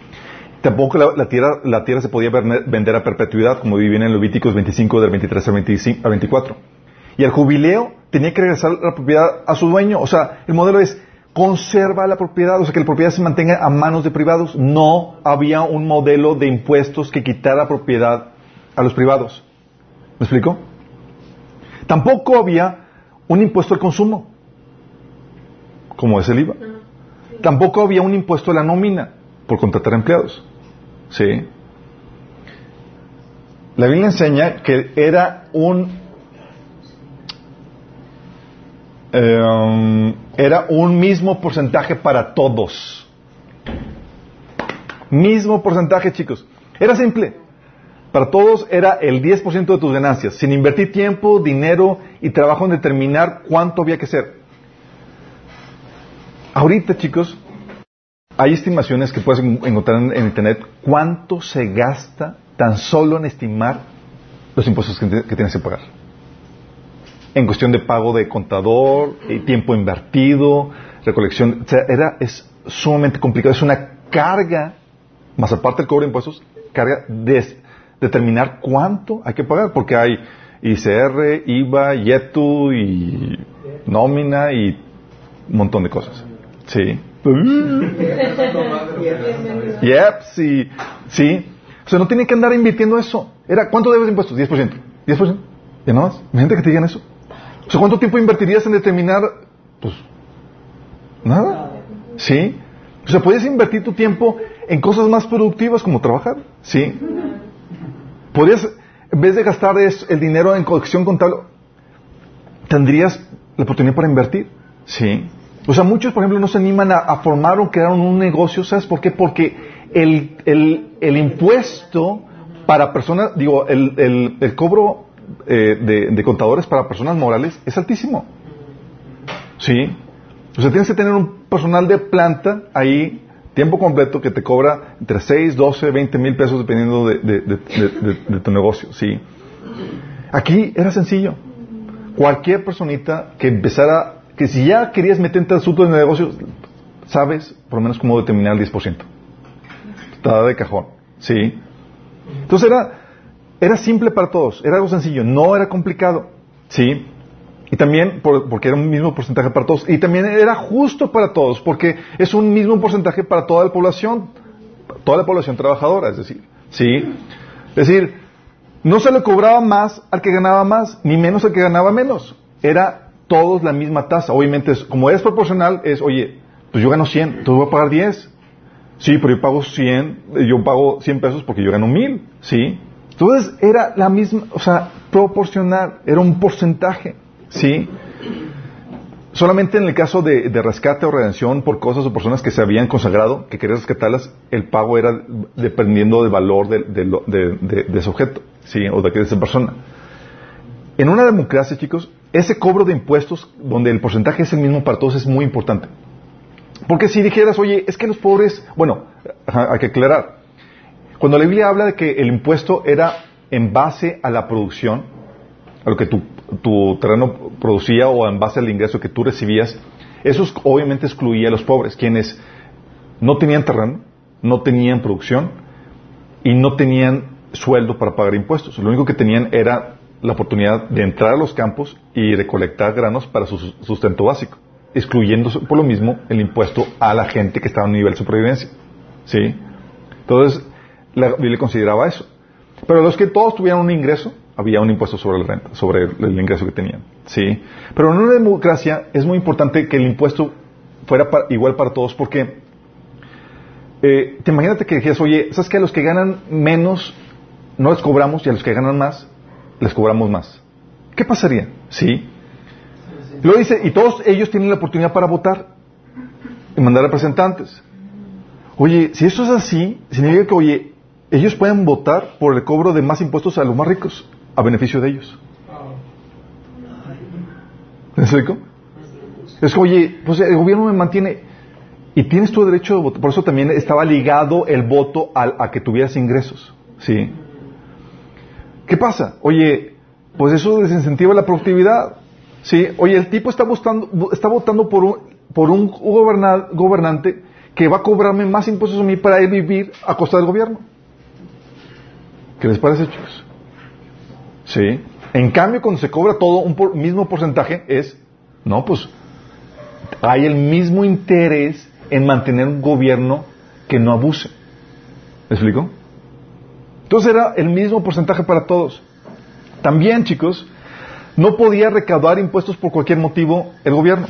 Tampoco la, tierra, la tierra se podía vender a perpetuidad, como vivían en Levíticos 25, del 23 al 25 al 24. Y al jubileo tenía que regresar la propiedad a su dueño. O sea, el modelo es conserva la propiedad, o sea, que la propiedad se mantenga a manos de privados. No había un modelo de impuestos que quitara propiedad a los privados. ¿Me explico? Tampoco había un impuesto al consumo, como es el IVA. Tampoco había un impuesto a la nómina por contratar empleados. ¿Sí? La Biblia enseña que era un eh, era un mismo porcentaje para todos. Mismo porcentaje, chicos. Era simple. Para todos era el 10% de tus ganancias, sin invertir tiempo, dinero y trabajo en determinar cuánto había que hacer. Ahorita, chicos, hay estimaciones que puedes en- encontrar en, Internet cuánto se gasta tan solo en estimar los impuestos que, que tienes que pagar. En cuestión de pago de contador, eh, tiempo invertido, recolección, o sea, era, es sumamente complicado, es una carga, más aparte del cobro de impuestos, carga de determinar cuánto hay que pagar, porque hay ICR, IVA, YETU y nómina y un montón de cosas. Sí. Yep, sí, sí. O sea, no tiene que andar invirtiendo eso. Era, ¿cuánto debes de impuestos? 10%. 10%. ¿Ya no más? Imagínate que te digan eso. O sea, ¿cuánto tiempo invertirías en determinar? Pues, nada. ¿Sí? O sea, puedes invertir tu tiempo en cosas más productivas como trabajar. ¿Sí? Podrías, en vez de gastar el dinero en colección contable, tendrías la oportunidad para invertir. ¿Sí? O sea, muchos, por ejemplo, no se animan a, a formar o crear un negocio. ¿Sabes por qué? Porque el, el, el impuesto para personas, digo, el, el, el cobro eh, de, contadores para personas morales es altísimo. ¿Sí? O sea, tienes que tener un personal de planta ahí, tiempo completo, que te cobra entre 6, 12, 20 mil pesos dependiendo de, de- de- de- de- de tu negocio. ¿Sí? Aquí era sencillo. Cualquier personita que empezara, que si ya querías meterte al asunto de negocio, sabes por lo menos cómo determinar el 10%. Está de cajón. ¿Sí? Entonces era, era simple para todos, era algo sencillo, no era complicado. ¿Sí? Y también por- porque era un mismo porcentaje para todos. Y también era justo para todos, porque es un mismo porcentaje para toda la población, toda la población trabajadora, es decir. ¿Sí? Es decir, no se le cobraba más al que ganaba más, ni menos al que ganaba menos. Era todos la misma tasa. Obviamente, es- como es proporcional, es, oye, pues yo gano 100, entonces voy a pagar 10. Sí, pero yo pago 100, yo pago 100 pesos porque yo gano 1000, ¿sí? Entonces era la misma, o sea, proporcional, era un porcentaje, ¿sí? solamente en el caso de, rescate o redención por cosas o personas que se habían consagrado, que querías rescatarlas, el pago era dependiendo del valor de, de de- ese objeto, ¿sí? O de, esa persona. En una democracia, chicos, ese cobro de impuestos, donde el porcentaje es el mismo para todos, es muy importante. Porque si dijeras, oye, es que los pobres, bueno, hay que aclarar. Cuando la Biblia habla de que el impuesto era en base a la producción, a lo que tu, tu terreno producía o en base al ingreso que tú recibías, eso es- obviamente excluía a los pobres, quienes no tenían terreno, no tenían producción y no tenían sueldo para pagar impuestos. Lo único que tenían era la oportunidad de entrar a los campos y recolectar granos para su sus- sustento básico, excluyendo por lo mismo el impuesto a la gente que estaba un nivel de supervivencia. ¿Sí? Entonces, la consideraba eso. Pero los que todos tuvieran un ingreso, había un impuesto sobre la renta, sobre el, ingreso que tenían. ¿Sí? Pero en una democracia es muy importante que el impuesto fuera igual para todos porque eh, te imagínate que dijeras, oye, ¿sabes que a los que ganan menos no les cobramos y a los que ganan más les cobramos más? ¿Qué pasaría? ¿Sí? Luego dice, y todos ellos tienen la oportunidad para votar y mandar representantes. Oye, si eso es así, significa que, oye, ellos pueden votar por el cobro de más impuestos a los más ricos, a beneficio de ellos. ¿Me explico? Es que, oye, pues el gobierno me mantiene y tienes tu derecho de voto. Por eso también estaba ligado el voto al- a, que tuvieras ingresos. ¿Sí? ¿Qué pasa? Oye, pues eso desincentiva la productividad. ¿Sí? Oye, el tipo está, votando, está votando por un, por un goberna- gobernante que va a cobrarme más impuestos a mí para él vivir a costa del gobierno. ¿Qué les parece, chicos? ¿Sí? En cambio, cuando se cobra todo un mismo porcentaje, es, no, pues hay el mismo interés en mantener un gobierno que no abuse. ¿Me explico? Entonces era el mismo porcentaje para todos. También, chicos, no podía recaudar impuestos por cualquier motivo el gobierno,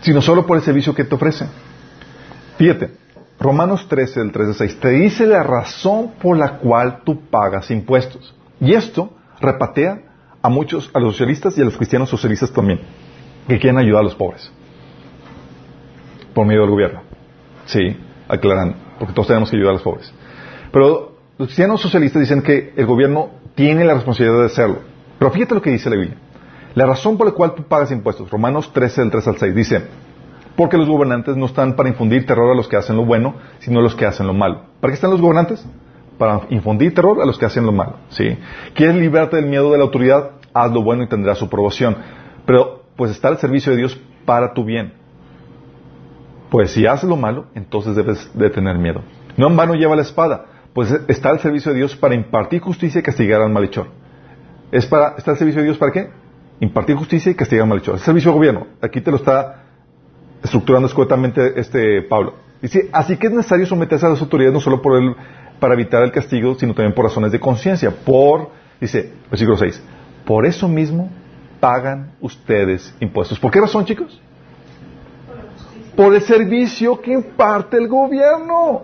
sino solo por el servicio que te ofrece. Fíjate, Romanos 13, del 3 al 6, te dice la razón por la cual tú pagas impuestos. Y esto repatea a muchos, a los socialistas y a los cristianos socialistas también, que quieren ayudar a los pobres. Por medio del gobierno. Sí, aclarando, porque todos tenemos que ayudar a los pobres. Pero los cristianos socialistas dicen que el gobierno tiene la responsabilidad de hacerlo. Pero fíjate lo que dice la Biblia. La razón por la cual tú pagas impuestos, Romanos 13, del 3 al 6, dice, porque los gobernantes no están para infundir terror a los que hacen lo bueno, sino a los que hacen lo malo. ¿Para qué están los gobernantes? Para infundir terror a los que hacen lo malo. ¿sí? ¿Quieres librarte del miedo de la autoridad? Haz lo bueno y tendrás su aprobación. Pero, pues está al servicio de Dios para tu bien. Pues si haces lo malo, entonces debes de tener miedo. No en vano lleva la espada, pues está al servicio de Dios para impartir justicia y castigar al malhechor. Es para, está al servicio de Dios para qué? Impartir justicia y castigar al malhechor. Es servicio de gobierno. Aquí te lo está estructurando escuetamente este Pablo. Dice, así que es necesario someterse a las autoridades no solo por el, para evitar el castigo, sino también por razones de conciencia. Por, dice, versículo 6, por eso mismo pagan ustedes impuestos. ¿Por qué razón, chicos? Por el servicio que imparte el gobierno.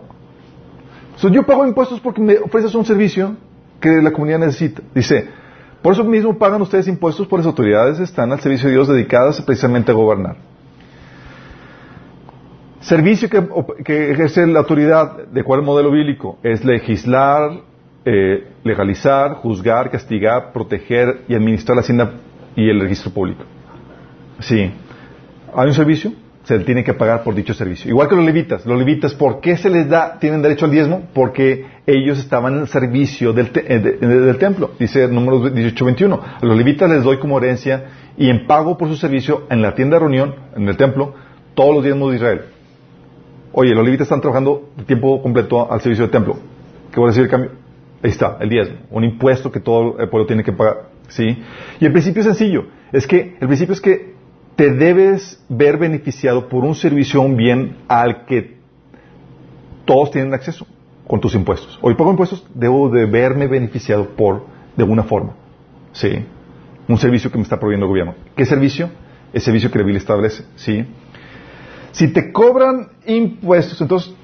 So, yo pago impuestos porque me ofreces un servicio que la comunidad necesita. Dice, por eso mismo pagan ustedes impuestos, por las autoridades están al servicio de Dios dedicadas precisamente a gobernar. Servicio que, que ejerce la autoridad, de cuál modelo bíblico, es legislar, eh, legalizar, juzgar, castigar, proteger y administrar la hacienda y el registro público. Sí. Hay un servicio, se tiene que pagar por dicho servicio. Igual que los levitas. Los levitas, ¿por qué se les da, tienen derecho al diezmo? Porque ellos estaban en el servicio del, te- eh, de- de- del templo. Dice números 18-21. A los levitas les doy como herencia y en pago por su servicio en la tienda de reunión, en el templo, todos los diezmos de Israel. Oye, los levitas están trabajando de tiempo completo al servicio del templo. ¿Qué voy a decir el cambio? Ahí está, el diezmo. Un impuesto que todo el pueblo tiene que pagar. ¿Sí? Y el principio es sencillo. Es que, el principio es que te debes ver beneficiado por un servicio un bien al que todos tienen acceso con tus impuestos. Hoy pago impuestos, debo de verme beneficiado por, de alguna forma. ¿Sí? Un servicio que me está proveyendo el gobierno. ¿Qué servicio? El servicio que la establece. ¿Sí? Si te cobran impuestos, entonces,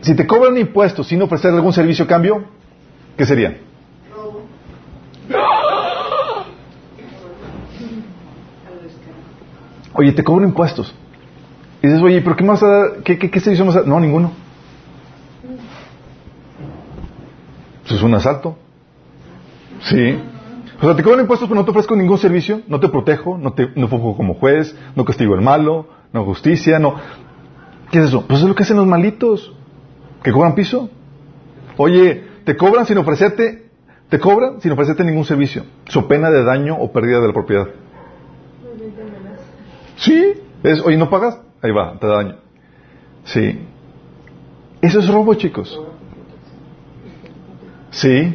si te cobran impuestos sin ofrecer algún servicio a cambio, ¿qué sería? Oye, te cobro impuestos. Y dices, oye, ¿pero qué más? ¿Qué, qué, qué servicio más? No, ninguno. Eso es un asalto. Sí. O sea, te cobran impuestos, pero no te ofrezco ningún servicio, no te protejo, no te no como juez, no castigo al malo, no justicia, no. ¿Qué es eso? Pues es lo que hacen los malitos, que cobran piso. Oye, te cobran sin ofrecerte, te cobran sin ofrecerte ningún servicio, su pena de daño o pérdida de la propiedad. Sí, es, oye, ¿no pagas? Ahí va, te da daño. Sí. Eso es robo, chicos. Sí.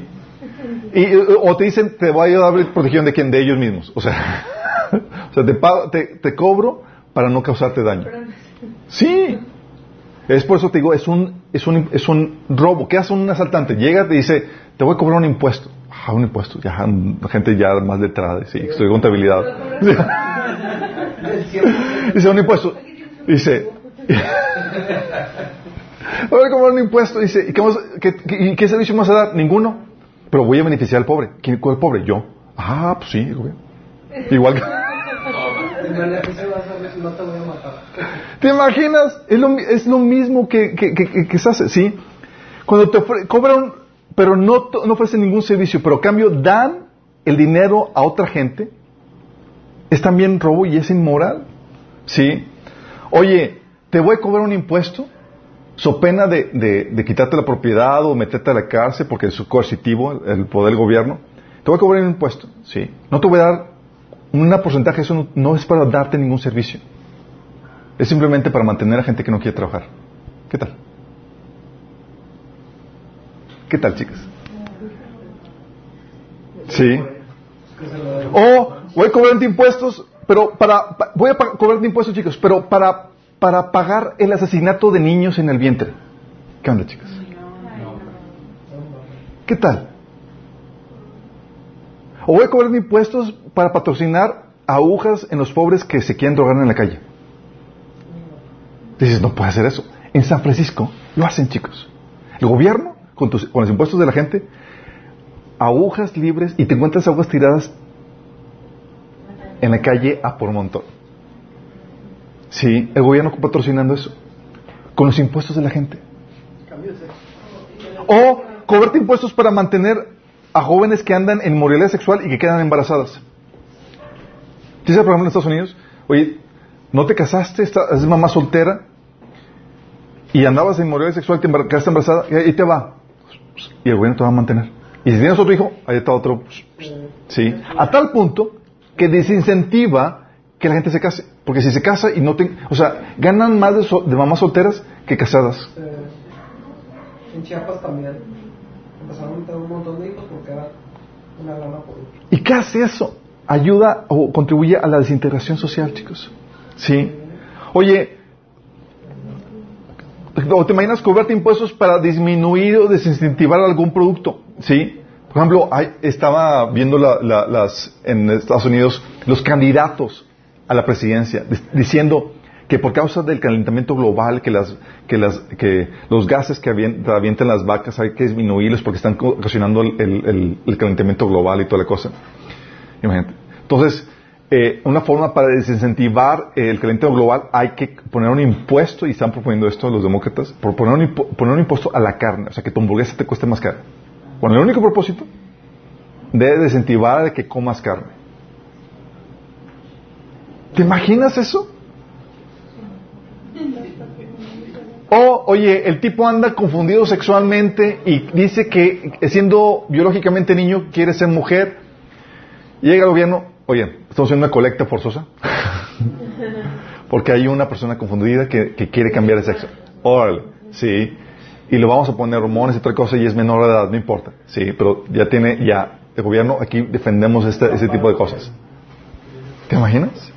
Y, o te dicen, te voy a dar protección de quién, de ellos mismos. O sea, o sea te, te, te cobro para no causarte daño. Sí. Es por eso te digo, es un, es un, es un robo. ¿Qué hace un asaltante? Llega y te dice, te voy a cobrar un impuesto. Ah, un impuesto. Ya, gente ya más letrada. Sí, estoy contabilidad. dice, un impuesto. Dice, voy a cobrar un impuesto. Dice, ¿y qué, qué, qué, qué servicio vas a dar? Ninguno. Pero voy a beneficiar al pobre. ¿Quién el pobre? Yo. Ah, pues sí, güey. Igual que... ¿Te imaginas? Es lo, es lo mismo que, que, que, se hace, ¿sí? Cuando te cobran, pero no, no ofrecen ningún servicio, pero a cambio dan el dinero a otra gente, es también robo y es inmoral, ¿sí? Oye, te voy a cobrar un impuesto, so pena de, de, quitarte la propiedad o meterte a la cárcel porque es coercitivo el, poder del gobierno. Te voy a cobrar un impuesto, sí. No te voy a dar un porcentaje, eso no, no, es para darte ningún servicio. Es simplemente para mantener a gente que no quiere trabajar. ¿Qué tal? ¿Qué tal, chicas? Sí. O voy a cobrarte impuestos, pero para, voy a cobrarte impuestos, chicos, pero para para pagar el asesinato de niños en el vientre. ¿Qué onda, chicas? ¿Qué tal? O voy a cobrar impuestos para patrocinar agujas en los pobres que se quieren drogar en la calle. Dices, no puede hacer eso. En San Francisco lo hacen, chicos. El gobierno, con, tus, con los impuestos de la gente, agujas libres y te encuentras agujas tiradas en la calle a por montón. Sí, el gobierno patrocinando eso. Con los impuestos de la gente. O cobrarte impuestos para mantener a jóvenes que andan en moralidad sexual y que quedan embarazadas. ¿Sí por ejemplo, en Estados Unidos? Oye, ¿no te casaste? ¿Es mamá soltera? Y andabas en moralidad sexual, te quedaste embarazada y ahí te va. Y el gobierno te va a mantener. Y si tienes otro hijo, ahí está otro. Sí. A tal punto que desincentiva que la gente se case. Porque si se casa y no te... O sea, ganan más de, mamás solteras que casadas. en Chiapas también. Empezaron a un montón de hijos porque era una lana por ¿Y qué hace eso? Ayuda o contribuye a la desintegración social, chicos. ¿Sí? Oye, ¿o te imaginas cobrarte impuestos para disminuir o desincentivar algún producto? ¿Sí? Por ejemplo, estaba viendo las, en Estados Unidos los candidatos a la presidencia, diciendo que por causa del calentamiento global, que, las, que, las, que los gases que avientan las vacas hay que disminuirlos porque están ocasionando el, calentamiento global y toda la cosa. Imagínate. Entonces, eh, una forma para desincentivar el calentamiento global hay que poner un impuesto, y están proponiendo esto los demócratas, por poner un, poner un impuesto a la carne, o sea, que tu hamburguesa te cueste más caro. Bueno, el único propósito de desincentivar a que comas carne. ¿Te imaginas eso? O, oye, el tipo anda confundido sexualmente y dice que siendo biológicamente niño quiere ser mujer. Llega el gobierno, oye, estamos haciendo una colecta forzosa. Porque hay una persona confundida que, quiere cambiar de sexo. Órale, sí. Y le vamos a poner hormonas y otra cosa y es menor de edad, no importa. Sí, pero ya tiene, ya, el gobierno aquí defendemos este, este tipo de cosas. ¿Te imaginas?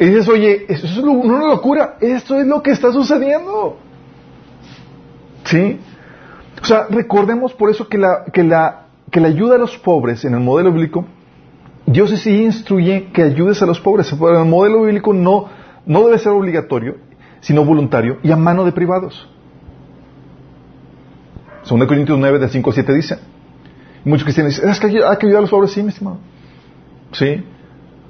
Y dices, oye, eso es una locura, esto es lo que está sucediendo. ¿Sí? O sea, recordemos por eso que la, que la, que la ayuda a los pobres en el modelo bíblico, Dios sí instruye que ayudes a los pobres, pero el modelo bíblico no, no debe ser obligatorio, sino voluntario y a mano de privados. 2 Corintios 9, de 5 al 7 dice. Muchos cristianos dicen, es que hay que ayudar a los pobres, sí, mi estimado. Sí.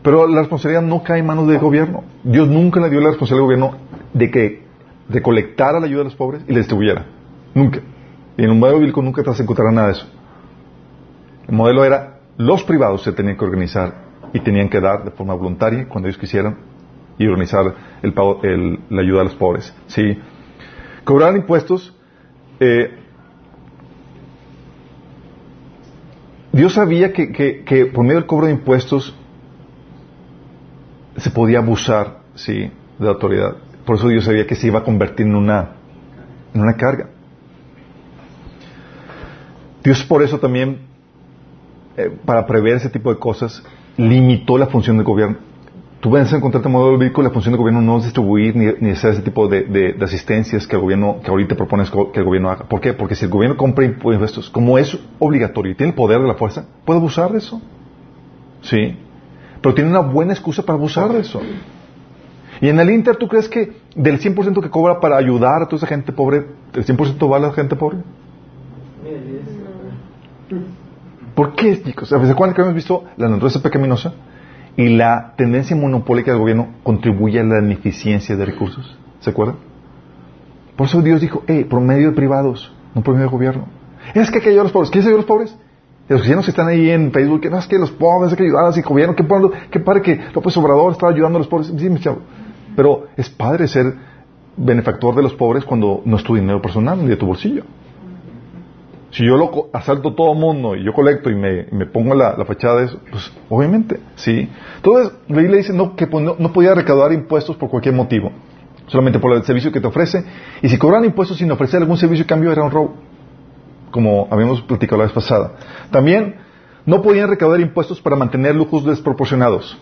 Pero la responsabilidad no cae en manos del gobierno. Dios nunca le dio la responsabilidad al gobierno de que recolectara la ayuda de los pobres y la distribuyera. Nunca. Y en un modelo bíblico nunca te vas a encontrar nada de eso. El modelo era, los privados se tenían que organizar y tenían que dar de forma voluntaria cuando ellos quisieran y organizar el el- la ayuda a los pobres. ¿sí? Cobrar impuestos. eh, Dios sabía que, que- que por medio del cobro de impuestos se podía abusar ¿sí? de la autoridad. Por eso Dios sabía que se iba a convertir en una, en una carga. Dios por eso también, eh, para prever ese tipo de cosas, limitó la función del gobierno. Tú vas a encontrarte en modelo bíblico, la función del gobierno no es distribuir ni, ni hacer ese tipo de, de- asistencias que el gobierno, que ahorita propones que el gobierno haga. ¿Por qué? Porque si el gobierno compra impuestos, como es obligatorio y tiene el poder de la fuerza, puede abusar de eso. ¿Sí? Pero tiene una buena excusa para abusar de eso. Y en el Inter, ¿tú crees que del 100% que cobra para ayudar a toda esa gente pobre, el 100% va a la gente pobre? ¿Por qué, chicos? A veces cuando hemos visto la naturaleza pecaminosa y la tendencia monopólica del gobierno contribuye a la ineficiencia de recursos. ¿Se acuerdan? Por eso Dios dijo, eh, por medio de privados, no por medio del gobierno. Es que hay que ayudar a los pobres. ¿Quiénes ayudan a los pobres? Los cristianos que están ahí en Facebook, que no es que los pobres hay que ayudar así, gobierno, que, que padre que López Obrador está ayudando a los pobres. Sí, mi chavo. Pero es padre ser benefactor de los pobres cuando no es tu dinero personal ni de tu bolsillo. Si yo lo asalto todo mundo y yo colecto y me, me pongo la, la fachada de eso, pues obviamente, sí. Entonces, la Biblia dice no, que pues, no, no podía recaudar impuestos por cualquier motivo, solamente por el servicio que te ofrece. Y si cobran impuestos sin ofrecer algún servicio a cambio era un robo, como habíamos platicado la vez pasada. También no podían recaudar impuestos para mantener lujos desproporcionados.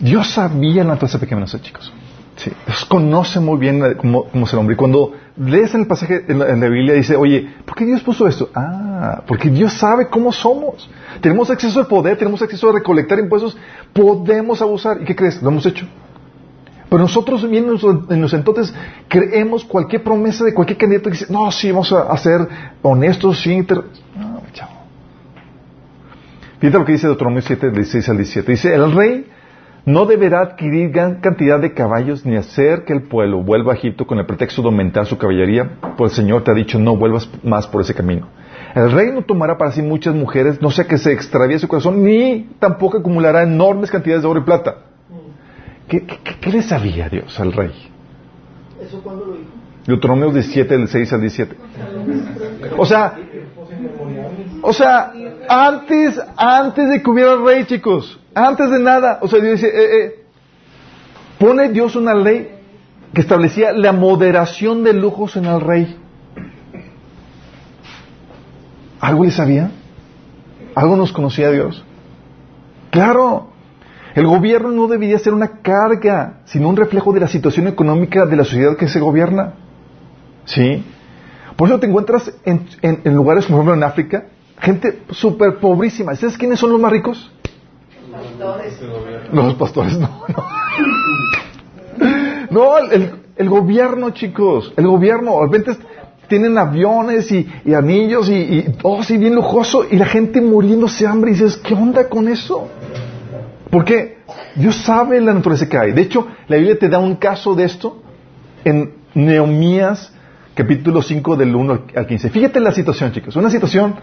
Dios sabía la naturaleza pecaminosa, chicos. Sí, Dios conoce muy bien cómo, es el hombre. Y cuando lees en el pasaje en la, en Biblia, dice, oye, ¿por qué Dios puso esto? Ah, porque Dios sabe cómo somos. Tenemos acceso al poder, tenemos acceso a recolectar impuestos, podemos abusar. ¿Y qué crees? Lo hemos hecho. Pero nosotros bien en los, en los entonces creemos cualquier promesa de cualquier candidato que dice, no, sí, vamos a, a ser honestos, sí, inter... No, chavo. Fíjate lo que dice Deuteronomio 7, del 16 al 17. Dice, el rey no deberá adquirir gran cantidad de caballos ni hacer que el pueblo vuelva a Egipto con el pretexto de aumentar su caballería, pues el Señor te ha dicho no vuelvas más por ese camino. El rey no tomará para sí muchas mujeres, no sea que se extravíe su corazón, ni tampoco acumulará enormes cantidades de oro y plata. ¿Qué, qué- qué le sabía Dios al rey? ¿Eso cuándo lo dijo? Deuteronomio 17, del 6 al 17. O sea, o sea, antes, antes de que hubiera rey, chicos, antes de nada, o sea, Dios dice, eh, eh, pone Dios una ley que establecía la moderación de lujos en el rey. ¿Algo le sabía? ¿Algo nos conocía Dios? Claro, el gobierno no debería ser una carga, sino un reflejo de la situación económica de la sociedad que se gobierna. ¿Sí? Por eso te encuentras en, en- en lugares, como en África, gente súper pobrísima. ¿Sabes quiénes son los más ricos? No, los pastores, no, no. No, el, gobierno, chicos, el gobierno, de repente tienen aviones y, y anillos y, y todo así bien lujoso y la gente muriéndose de hambre y dices, ¿qué onda con eso? Porque Dios sabe la naturaleza que hay. De hecho, la Biblia te da un caso de esto en Neomías capítulo 5 del 1 al- al 15. Fíjate la situación, chicos. Una situación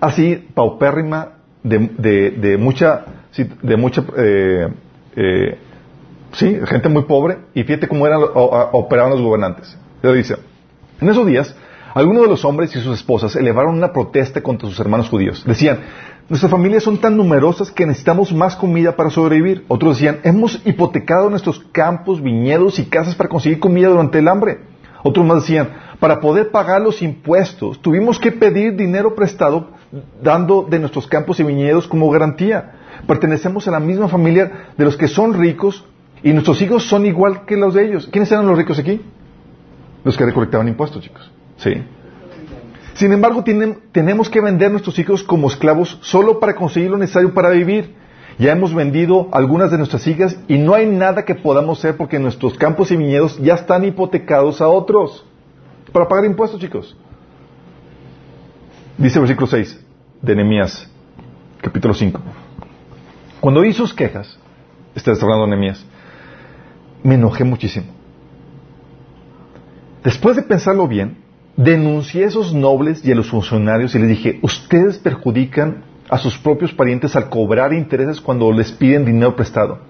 así paupérrima de, de, de mucha, sí, de mucha, eh, eh, gente muy pobre. Y fíjate cómo eran, operaban los gobernantes. Le dice, en esos días, algunos de los hombres y sus esposas elevaron una protesta contra sus hermanos judíos. Decían, nuestras familias son tan numerosas que necesitamos más comida para sobrevivir. Otros decían, hemos hipotecado nuestros campos, viñedos y casas para conseguir comida durante el hambre. Otros más decían, para poder pagar los impuestos, tuvimos que pedir dinero prestado dando de nuestros campos y viñedos como garantía. Pertenecemos a la misma familia de los que son ricos y nuestros hijos son igual que los de ellos. ¿Quiénes eran los ricos aquí? Los que recolectaban impuestos, chicos. Sí. Sin embargo, tienen- tenemos que vender nuestros hijos como esclavos solo para conseguir lo necesario para vivir. Ya hemos vendido algunas de nuestras hijas y no hay nada que podamos hacer porque nuestros campos y viñedos ya están hipotecados a otros. Para pagar impuestos, chicos. Dice el versículo 6 de Nehemías, capítulo 5. Cuando oí sus quejas, está hablando Nehemías, me enojé muchísimo. Después de pensarlo bien, denuncié a esos nobles y a los funcionarios y les dije, ustedes perjudican a sus propios parientes al cobrar intereses cuando les piden dinero prestado.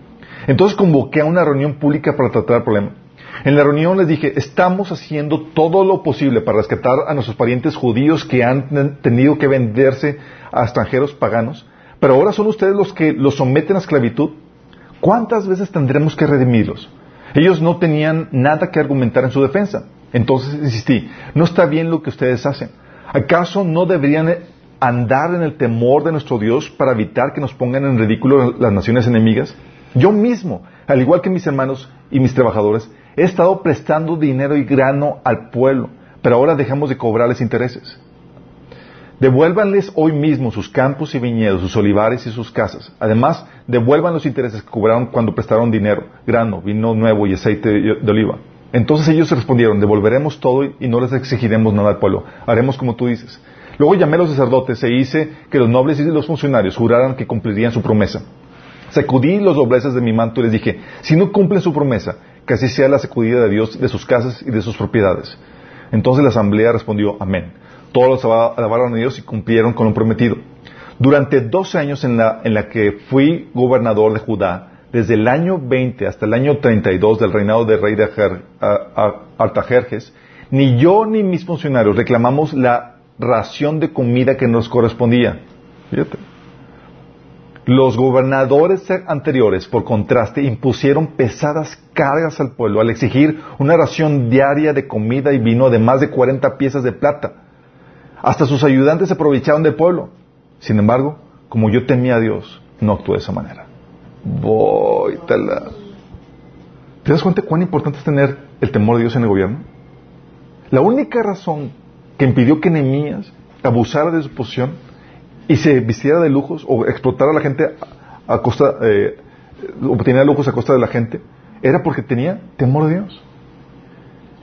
Entonces convoqué a una reunión pública para tratar el problema. En la reunión les dije, estamos haciendo todo lo posible para rescatar a nuestros parientes judíos que han tenido que venderse a extranjeros paganos, pero ahora son ustedes los que los someten a esclavitud. ¿Cuántas veces tendremos que redimirlos? Ellos no tenían nada que argumentar en su defensa. Entonces insistí, no está bien lo que ustedes hacen. ¿Acaso no deberían andar en el temor de nuestro Dios para evitar que nos pongan en ridículo las naciones enemigas? Yo mismo, al igual que mis hermanos y mis trabajadores, he estado prestando dinero y grano al pueblo, pero ahora dejamos de cobrarles intereses. Devuélvanles hoy mismo sus campos y viñedos, sus olivares y sus casas. Además, devuelvan los intereses que cobraron cuando prestaron dinero, grano, vino nuevo y aceite de oliva. Entonces ellos respondieron, devolveremos todo y no les exigiremos nada al pueblo. Haremos como tú dices. Luego llamé a los sacerdotes e hice que los nobles y los funcionarios juraran que cumplirían su promesa. Sacudí los dobleces de mi manto y les dije, si no cumplen su promesa, que así sea la sacudida de Dios de sus casas y de sus propiedades. Entonces la asamblea respondió, amén. Todos alabaron a Dios y cumplieron con lo prometido. Durante doce años en la, que fui gobernador de Judá, desde el año 20 hasta el año 32 del reinado del rey de Artajerjes, ni yo ni mis funcionarios reclamamos la ración de comida que nos correspondía. Fíjate. Los gobernadores anteriores, por contraste, impusieron pesadas cargas al pueblo al exigir una ración diaria de comida y vino de más de 40 piezas de plata. Hasta sus ayudantes se aprovecharon del pueblo. Sin embargo, como yo temía a Dios, no actué de esa manera. Voy, tala. ¿Te das cuenta cuán importante es tener el temor de Dios en el gobierno? La única razón que impidió que Nehemías abusara de su posición y se vistiera de lujos o explotara a la gente a costa, eh, obtenía lujos a costa de la gente, era porque tenía temor de Dios.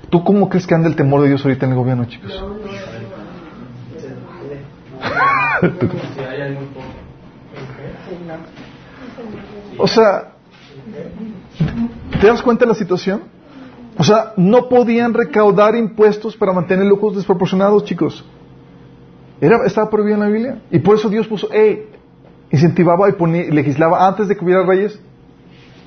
¿Tú cómo crees que anda el temor de Dios ahorita en el gobierno, chicos? O sea, ¿te das cuenta de la situación? O sea, no podían recaudar impuestos para mantener lujos desproporcionados, chicos. Era, estaba prohibido en la Biblia. Y por eso Dios puso, hey, incentivaba y ponía, legislaba antes de que hubiera reyes,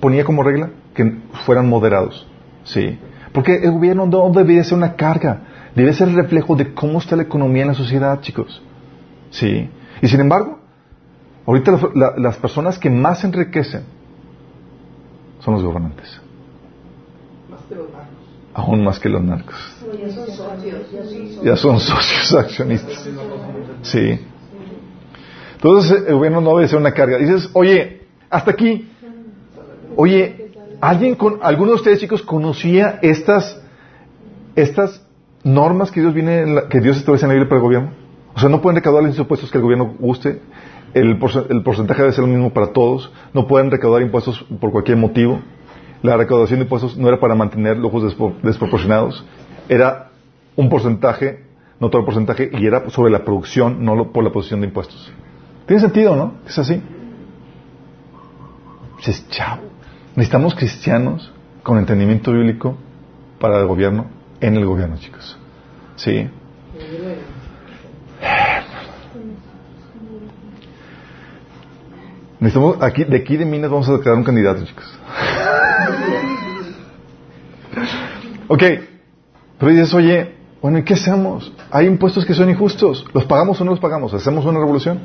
ponía como regla que fueran moderados. Sí. Porque el gobierno no debería ser una carga, debe ser el reflejo de cómo está la economía en la sociedad, chicos. Sí. Y sin embargo, ahorita las personas que más enriquecen son los gobernantes. Aún más que los narcos. Ya son socios. Ya son socios accionistas. Sí. Entonces el gobierno no debe ser una carga. Dices, oye, hasta aquí. Oye, ¿alguien con, alguno de ustedes chicos conocía estas, estas normas que Dios viene, que Dios establece en la Biblia para el gobierno? O sea, no pueden recaudar los impuestos que el gobierno guste. El, el porcentaje debe ser lo mismo para todos. No pueden recaudar impuestos por cualquier motivo. La recaudación de impuestos no era para mantener lujos desproporcionados. Era un porcentaje, no todo el porcentaje, y era sobre la producción, no por la posición de impuestos. Tiene sentido, ¿no? Es así. Dices, chao. Necesitamos cristianos con entendimiento bíblico para el gobierno, en el gobierno, chicos. Sí. Necesitamos, aquí, de aquí de Minas vamos a declarar un candidato, chicos. ok, pero dices, oye, bueno, ¿y qué hacemos? Hay impuestos que son injustos. ¿Los pagamos o no los pagamos? ¿Hacemos una revolución?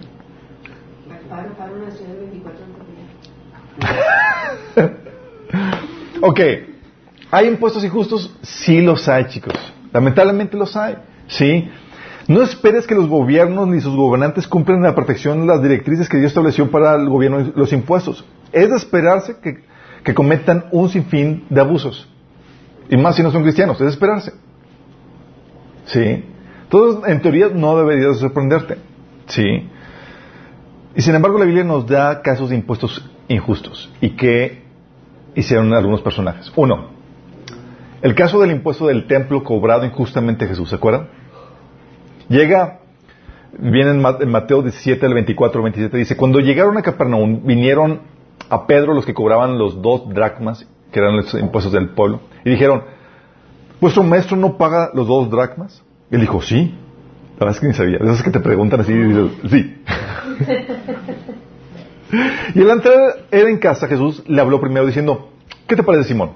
ok, ¿hay impuestos injustos? Sí los hay, chicos. Lamentablemente los hay. Sí. No esperes que los gobiernos ni sus gobernantes cumplan la protección de las directrices que Dios estableció para el gobierno y los impuestos. Es de esperarse que, cometan un sinfín de abusos. Y más si no son cristianos, es de esperarse. ¿Sí? Entonces, en teoría no debería sorprenderte. ¿Sí? Y sin embargo, la Biblia nos da casos de impuestos injustos y que hicieron algunos personajes. Uno, el caso del impuesto del templo cobrado injustamente a Jesús, ¿se acuerdan? Llega Viene en Ma- en Mateo 17, del 24 al 27, dice, cuando llegaron a Capernaum, vinieron a Pedro los que cobraban los dos dracmas, que eran los impuestos del pueblo, y dijeron, ¿vuestro maestro no paga los dos dracmas? Y él dijo, sí. La verdad es que ni sabía. Esas que te preguntan así y sí. y al entrar él en casa, Jesús le habló primero diciendo, ¿qué te parece, Simón?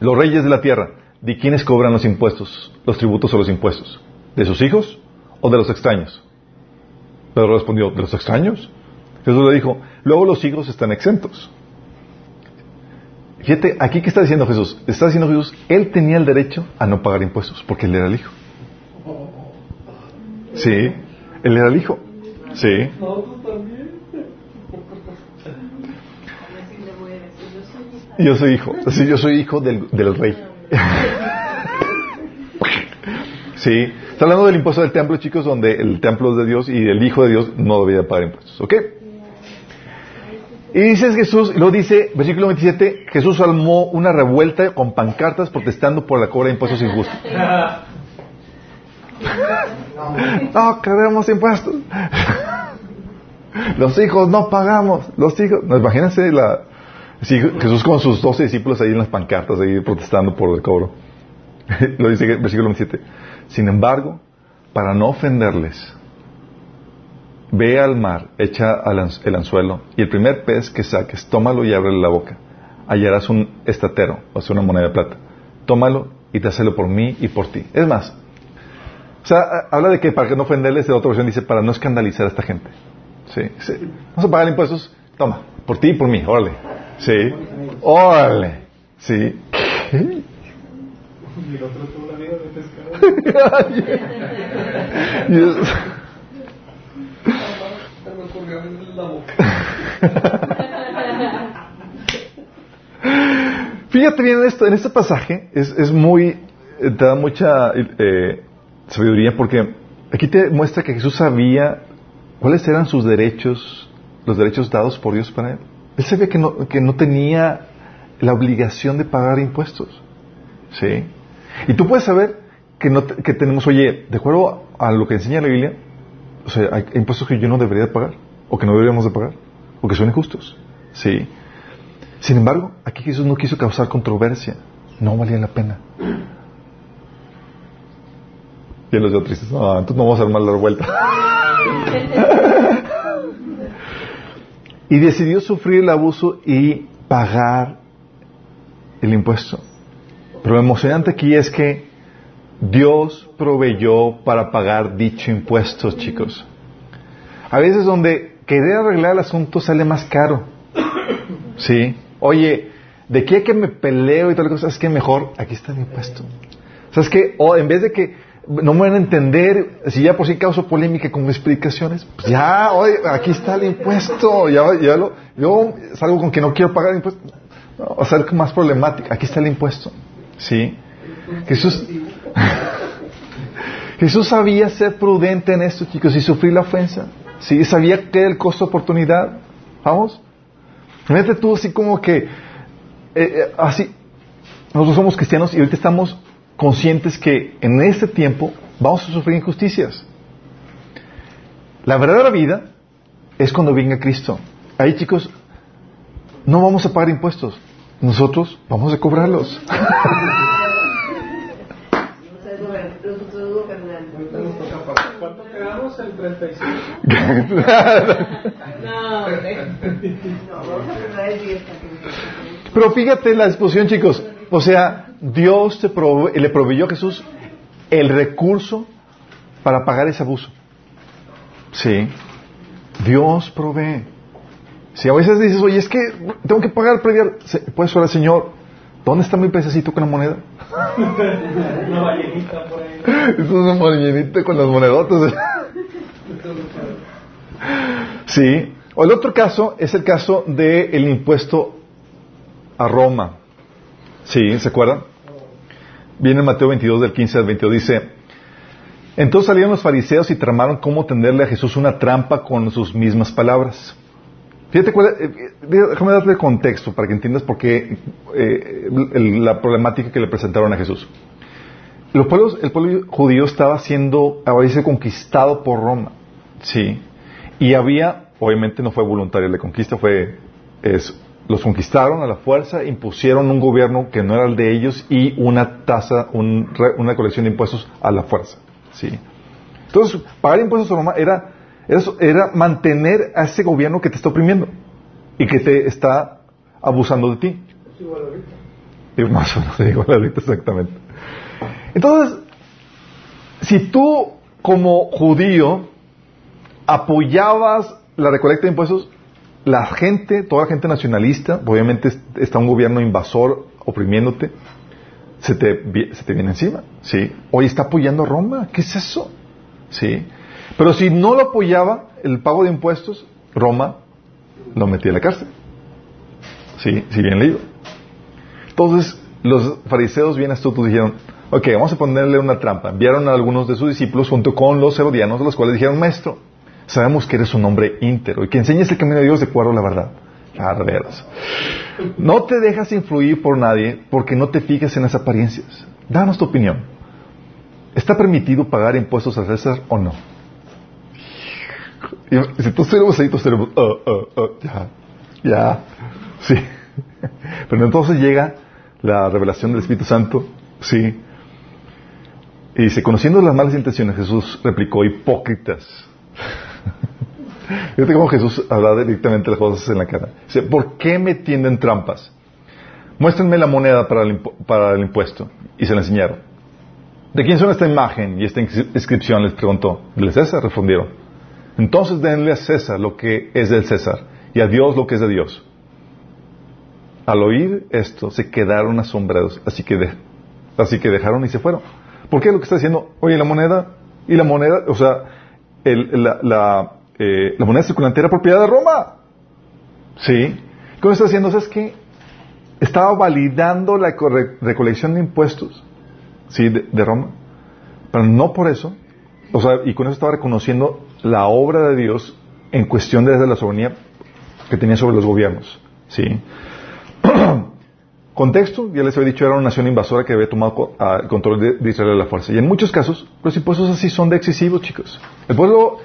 Los reyes de la tierra, ¿de quiénes cobran los impuestos, los tributos o los impuestos? ¿De sus hijos o de los extraños? Pedro respondió, ¿de los extraños? Jesús le dijo, luego los hijos están exentos. Fíjate, aquí que está diciendo Jesús, está diciendo Jesús, él tenía el derecho a no pagar impuestos, porque él era el hijo. Sí, él era el hijo. Sí. Yo soy hijo. Sí, yo soy hijo del, del rey. Sí. Está hablando del impuesto del templo, chicos, donde el templo es de Dios y el hijo de Dios no debía pagar impuestos. ¿Ok? Y dice Jesús, luego dice, versículo 27, Jesús armó una revuelta con pancartas protestando por la cobra de impuestos injustos. No, queremos impuestos. Los hijos no pagamos. Los hijos. No, imagínense la, Jesús con sus doce discípulos ahí en las pancartas, ahí protestando por el cobro. Lo dice el versículo 27. Sin embargo, para no ofenderles, ve al mar, echa el anzuelo y el primer pez que saques, tómalo y ábrele la boca. Hallarás un estatero, o sea, una moneda de plata. Tómalo y dáselo por mí y por ti. Es más, o sea, habla de que para no ofenderles, de otra versión dice para no escandalizar a esta gente. Sí, sí. Vamos a pagar impuestos, toma, por ti y por mí, órale. Sí, órale. Sí. Y el otro tuvo la vida de pescado. Fíjate bien en esto, en este pasaje es, es muy, eh, te da mucha eh, sabiduría porque aquí te muestra que Jesús sabía cuáles eran sus derechos, los derechos dados por Dios para él. Él sabía que no, que no tenía la obligación de pagar impuestos. ¿Sí? Y tú puedes saber que, no te- que tenemos, oye, de acuerdo a lo que enseña la Biblia, o sea, hay impuestos que yo no debería de pagar, o que no deberíamos de pagar, o que son injustos. ¿Sí? Sin embargo, aquí Jesús no quiso causar controversia. No valía la pena. Y los de tristes, no, entonces no vamos a armar la revuelta. y decidió sufrir el abuso y pagar el impuesto. Lo emocionante aquí es que Dios proveyó para pagar dicho impuesto, chicos. A veces donde querer arreglar el asunto sale más caro. Sí. Oye, de qué que me peleo y tal cosa, es que mejor, aquí está el impuesto. ¿Sabes qué? O en vez de que no me van a entender, si ya por sí causo polémica con mis explicaciones, pues ya, oye, aquí está el impuesto. Ya, ya lo, yo salgo con que no quiero pagar el impuesto. O sea, más problemática. Aquí está el impuesto. Sí. Jesús, Jesús sabía ser prudente en esto, chicos, y sufrir la ofensa. Sí, sabía que era el costo de oportunidad. Vamos. Fíjate tú así como que, eh, eh, así, nosotros somos cristianos y ahorita estamos conscientes que en este tiempo vamos a sufrir injusticias. La verdadera vida es cuando venga Cristo. Ahí chicos, no vamos a pagar impuestos. Nosotros vamos a cobrarlos. Ahorita nos toca pagar. ¿Cuánto quedamos? El 35. No, hombre. Pero fíjate la exposición, chicos. O sea, Dios te prove- le proveyó a Jesús el recurso para pagar ese abuso. Sí. Dios provee. Si a veces dices, oye, es que tengo que pagar previo, se- puedes orar, Señor, ¿dónde está mi pececito con la moneda? Una ballenita por ahí. Es una ballenita con las monedotas. Sí. O el otro caso es el caso del impuesto a Roma. Sí, ¿se acuerdan? Viene en Mateo 22 del 15 al 22, dice, entonces salieron los fariseos y tramaron cómo tenderle a Jesús una trampa con sus mismas palabras. Fíjate cuál, eh, déjame darle contexto para que entiendas por qué eh, la problemática que le presentaron a Jesús. Los pueblos, el pueblo judío estaba siendo a veces conquistado por Roma. Sí. Y había, obviamente no fue voluntaria la conquista, fue, es, los conquistaron a la fuerza, impusieron un gobierno que no era el de ellos y una tasa, un una colección de impuestos a la fuerza. Sí. Entonces, pagar impuestos a Roma era, era, era mantener a ese gobierno que te está oprimiendo y que te está abusando de ti. Es igual ahorita. Y más o menos igual ahorita exactamente. Entonces, si tú como judío apoyabas la recolecta de impuestos, la gente, toda la gente nacionalista, obviamente es- está un gobierno invasor oprimiéndote, se te, se te viene encima, ¿sí? Hoy está apoyando a Roma, ¿qué es eso? ¿Sí? Pero si no lo apoyaba el pago de impuestos, Roma lo metía en la cárcel. ¿Sí? Bien le iba. Entonces, los fariseos bien astutos dijeron, ok, vamos a ponerle una trampa. Enviaron a algunos de sus discípulos junto con los herodianos, los cuales dijeron, maestro, sabemos que eres un hombre íntero y que enseñas el camino de Dios de acuerdo a la verdad. Ah, de veras. No te dejas influir por nadie porque no te fijas en las apariencias. Danos tu opinión. ¿Está permitido pagar impuestos a César o no? Y si todos tenemos ahí, todos tenemos, "Oh, oh, oh, ya, ya, sí. Pero entonces llega la revelación del Espíritu Santo, sí. Y dice, conociendo las malas intenciones, Jesús replicó, hipócritas. Fíjate cómo Jesús habla directamente las cosas en la cara. Dice, ¿por qué me tienden trampas? Muéstrenme la moneda para el, impuesto. Y se la enseñaron. ¿De quién son esta imagen y esta inscri- inscripción? Les preguntó. ¿Del César? Respondieron. Entonces denle a César lo que es del César y a Dios lo que es de Dios. Al oír esto se quedaron asombrados, así que, de- así que dejaron y se fueron. ¿Por qué lo que está diciendo? Oye, la moneda y la moneda, o sea, el- la, eh, moneda circulante era propiedad de Roma. ¿Sí? ¿Cómo está haciendo? ¿Sabes qué? Estaba validando la recolección de impuestos, ¿sí? De, de Roma. Pero no por eso, o sea, y con eso estaba reconociendo la obra de Dios en cuestión de la soberanía que tenía sobre los gobiernos. ¿Sí? Contexto, ya les había dicho, era una nación invasora que había tomado ah, el control de, de Israel a la fuerza. Y en muchos casos, los impuestos así son de excesivos, chicos. El pueblo,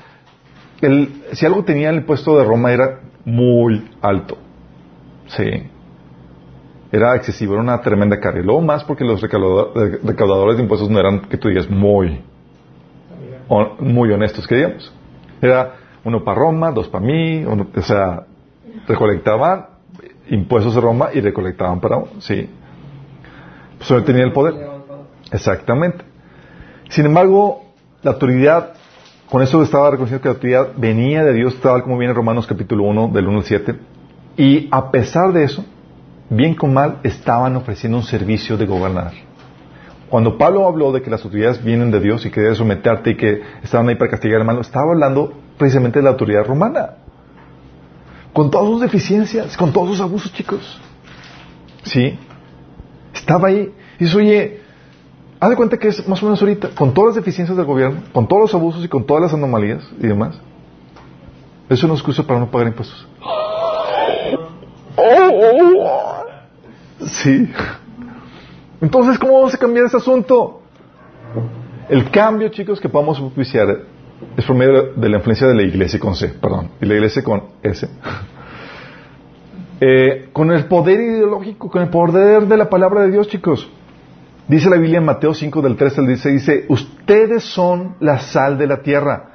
el, si algo tenía el impuesto de Roma era muy alto. Sí. Era excesivo, era una tremenda carga. Luego más porque los recaudador- recaudadores de impuestos no eran, que tú digas, muy, muy honestos, que digamos. Era uno para Roma, dos para mí, uno- o sea, recolectaban impuestos de Roma y recolectaban para uno, sí. Pues tenía el poder. Exactamente. Sin embargo, la autoridad, con eso estaba reconociendo que la autoridad venía de Dios, tal como viene en Romanos capítulo 1, del 1 al 7, y a pesar de eso, bien con mal, estaban ofreciendo un servicio de gobernar. Cuando Pablo habló de que las autoridades vienen de Dios y que debes someterte y que estaban ahí para castigar al malo, estaba hablando precisamente de la autoridad romana. Con todas sus deficiencias, con todos sus abusos, chicos. ¿Sí? Estaba ahí. Y dice, oye, haz de cuenta que es más o menos ahorita, con todas las deficiencias del gobierno, con todos los abusos y con todas las anomalías y demás. Eso no es excusa para no pagar impuestos. Sí. Entonces, ¿cómo vamos a cambiar ese asunto? El cambio, chicos, que podamos propiciar es por medio de la influencia de la iglesia con C, perdón, y la iglesia con S. Eh, con el poder ideológico, con el poder de la palabra de Dios, chicos. Dice la Biblia en Mateo 5 del 3 al 16, dice, ustedes son la sal de la tierra,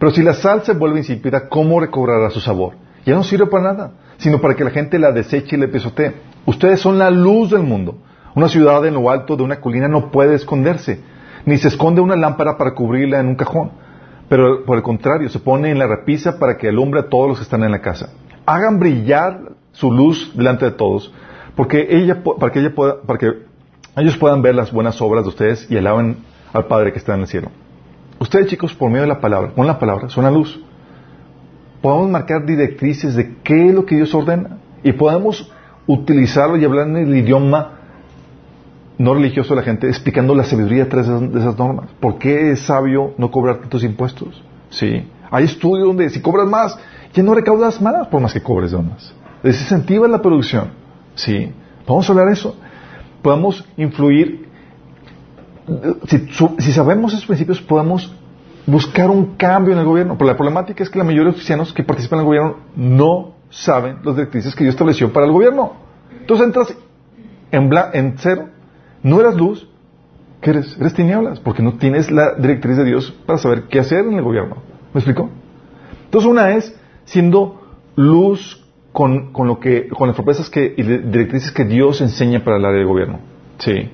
pero si la sal se vuelve insípida, ¿cómo recobrará su sabor? Ya no sirve para nada, sino para que la gente la deseche y le pisotee. Ustedes son la luz del mundo. Una ciudad en lo alto de una colina no puede esconderse, ni se esconde una lámpara para cubrirla en un cajón, pero por el contrario, se pone en la repisa para que alumbre a todos los que están en la casa. Hagan brillar su luz delante de todos, porque ella, para que ella pueda, para que ellos puedan ver las buenas obras de ustedes y alaben al Padre que está en el cielo. Ustedes, chicos, por medio de la palabra, con la palabra, son la luz. Podemos marcar directrices de qué es lo que Dios ordena y podemos utilizarlo y hablar en el idioma no religioso de la gente, explicando la sabiduría detrás de esas- normas. ¿Por qué es sabio no cobrar tantos impuestos? Sí. Hay estudios donde si cobras más, ya no recaudas más por más que cobres más. Desincentiva la producción. Sí. Vamos a hablar de eso. Podemos influir. Si, sabemos esos principios, podemos buscar un cambio en el gobierno. Pero la problemática es que la mayoría de los cristianos que participan en el gobierno no saben las directrices que Dios estableció para el gobierno. Entonces entras en, bla- en cero, no eras luz, ¿qué eres? Eres tinieblas, porque no tienes la directriz de Dios para saber qué hacer en el gobierno. ¿Me explico? Entonces una es siendo luz con, con lo que, con las propuestas que, y directrices que Dios enseña para el área del gobierno. Sí.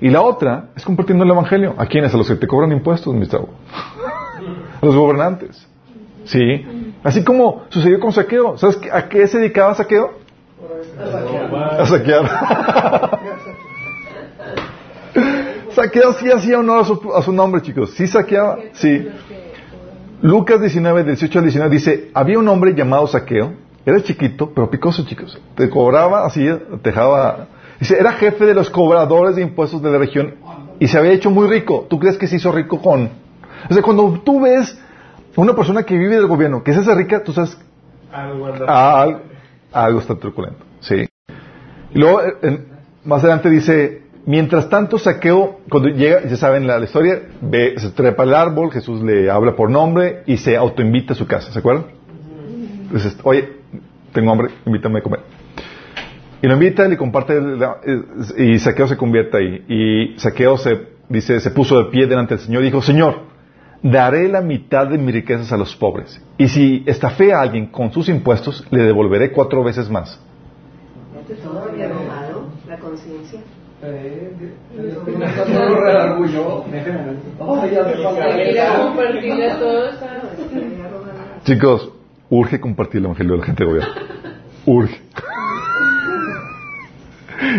Y la otra es compartiendo el evangelio. ¿A quiénes? A los que te cobran impuestos, mi chavo. A los gobernantes. Sí. Así como sucedió con Saqueo. ¿Sabes a qué se dedicaba Saqueo? A saquear. Saqueo sí hacía honor a su, a su nombre, chicos. Sí saqueaba. Sí. Lucas 19, 18 al 19 dice, había un hombre llamado Saqueo, era chiquito, pero picoso, chicos. Te cobraba así, te dejaba... Dice, era jefe de los cobradores de impuestos de la región y se había hecho muy rico. ¿Tú crees que se hizo rico con...? O sea, cuando tú ves una persona que vive del gobierno, que se hace rica, tú sabes... Algo, algo está truculento, sí. Y luego, en- más adelante dice, mientras tanto Saqueo, cuando llega, ya saben la, historia, ve, se trepa al árbol, Jesús le habla por nombre y se autoinvita a su casa, ¿se acuerdan? Oye, tengo hambre, invítame a comer. Y lo invita, le comparte, y Saqueo se convierte ahí. Y Saqueo se, dice, se puso de pie delante del Señor y dijo, Señor, daré la mitad de mis riquezas a los pobres. Y si estafé a alguien con sus impuestos, le devolveré cuatro veces más. La conciencia. A a. Chicos, urge compartir el evangelio de la gente de gobierno. Urge.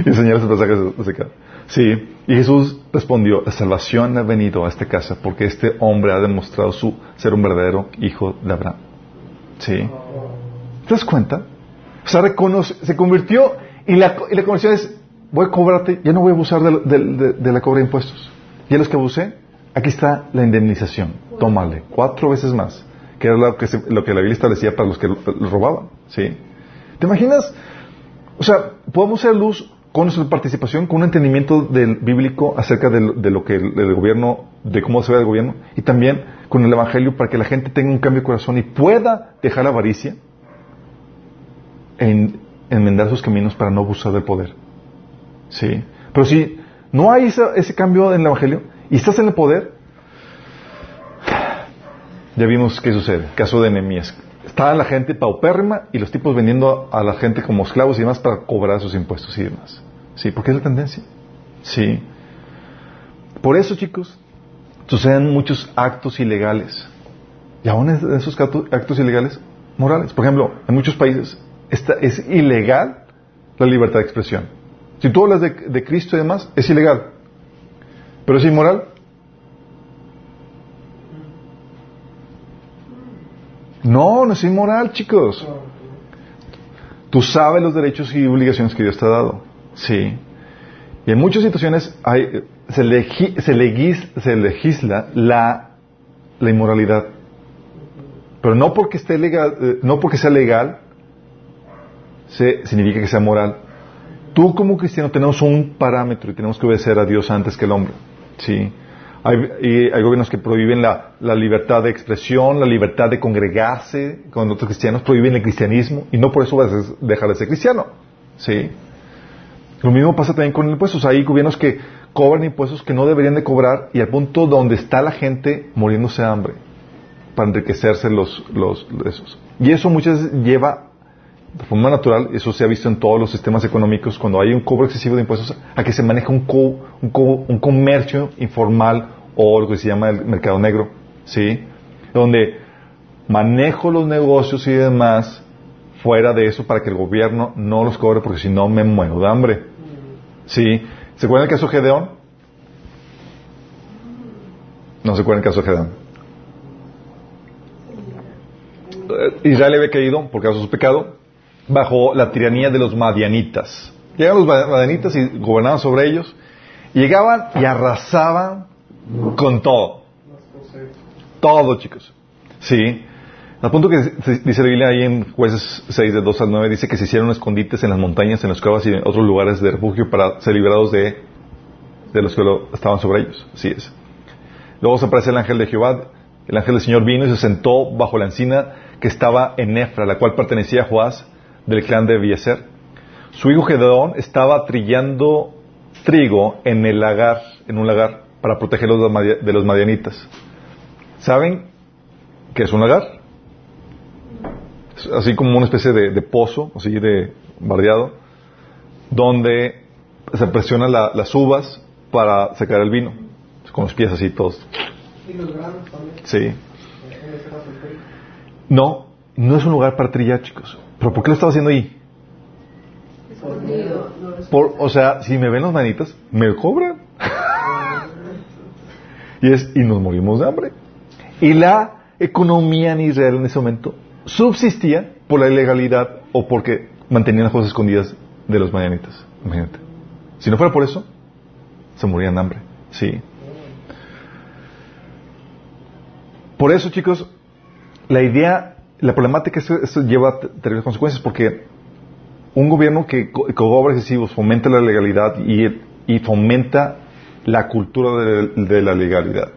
y enseñar ese pasaje de Saqueo. Sí, y Jesús respondió, la salvación ha venido a esta casa porque este hombre ha demostrado su ser un verdadero hijo de Abraham. Sí. ¿Te das cuenta? O sea, reconoce, se convirtió y la, y la conversión es, voy a cobrarte, ya no voy a abusar de, de- de- la cobra de impuestos. Y a los que abusé, aquí está la indemnización. Tómale, cuatro veces más, que era lo que, se- lo que la Biblia establecía para los que lo, robaban. ¿Sí? ¿Te imaginas? O sea, podemos ser luz con nuestra participación, con un entendimiento del bíblico acerca de, lo que el, gobierno, de cómo se ve el gobierno, y también con el evangelio para que la gente tenga un cambio de corazón y pueda dejar la avaricia en enmendar sus caminos para no abusar del poder. Sí. Pero si no hay esa- ese cambio en el evangelio y estás en el poder, ya vimos qué sucede. Caso de Nehemías. Estaba la gente paupérrima y los tipos vendiendo a la gente como esclavos y demás para cobrar sus impuestos y demás. Sí, porque es la tendencia. Sí. Por eso, chicos, suceden muchos actos ilegales. Y aún es- esos actos, actos ilegales morales. Por ejemplo, en muchos países esta- es ilegal la libertad de expresión. Si tú hablas de, de Cristo y demás, es ilegal. Pero es inmoral. No, no es inmoral, chicos. Tú sabes los derechos y obligaciones que Dios te ha dado. Sí. Y en muchas situaciones hay, se, legi- se se legisla la, la inmoralidad. Pero no porque esté legal, eh, no porque sea legal, se, significa que sea moral. Tú como cristiano tenemos un parámetro y tenemos que obedecer a Dios antes que el hombre. Sí. Hay, y gobiernos que prohíben la, la libertad de expresión, la libertad de congregarse con otros cristianos, prohíben el cristianismo y no por eso vas a dejar de ser cristiano. Sí. Lo mismo pasa también con impuestos. Hay gobiernos que cobran impuestos que no deberían de cobrar y al punto donde está la gente muriéndose de hambre para enriquecerse los, los, esos. Y eso muchas veces lleva de forma natural, eso se ha visto en todos los sistemas económicos, cuando hay un cobro excesivo de impuestos, a que se maneja un, co- un, co- un comercio informal o lo que se llama el mercado negro, ¿sí? Donde manejo los negocios y demás fuera de eso para que el gobierno no los cobre porque si no me muero de hambre, ¿sí? ¿Se acuerdan el caso de Gedeón? No se acuerdan el caso de Gedeón. Eh, Israel había caído por causa de su pecado bajo la tiranía de los madianitas. Llegaban los ma- madianitas y gobernaban sobre ellos. Llegaban y arrasaban con todo. Todo, chicos. Sí. Al punto que dice la Biblia ahí en jueces 6 de 2 al 9, dice que se hicieron escondites en las montañas, en las cuevas y en otros lugares de refugio para ser liberados de, de los que lo- estaban sobre ellos. Así es. Luego se aparece el ángel de Jehová el ángel del Señor vino y se sentó bajo la encina que estaba en Efra, la cual pertenecía a Joás del clan de Bieser. Su hijo Gedeón estaba trillando trigo en el lagar, en un lagar, para protegerlos de los madianitas. ¿Saben qué es un lagar? Es así como una especie de, de pozo, así de bardeado, donde se presionan la- las uvas para sacar el vino, con los pies así todos. Y los granos también. Sí. No, no es un lugar para trillar, chicos. ¿Pero por qué lo estaba haciendo ahí? Por, o sea, si me ven los manitas, me cobran. y, es, y nos morimos de hambre. Y la economía en Israel en ese momento subsistía por la ilegalidad o porque mantenían las cosas escondidas de los madianitas. Imagínate. Si no fuera por eso, se morían de hambre. Sí. Por eso, chicos, la idea, la problemática es que esto lleva terribles consecuencias porque un gobierno que co- cobra excesivos fomenta la legalidad y, y fomenta la cultura de, la legalidad.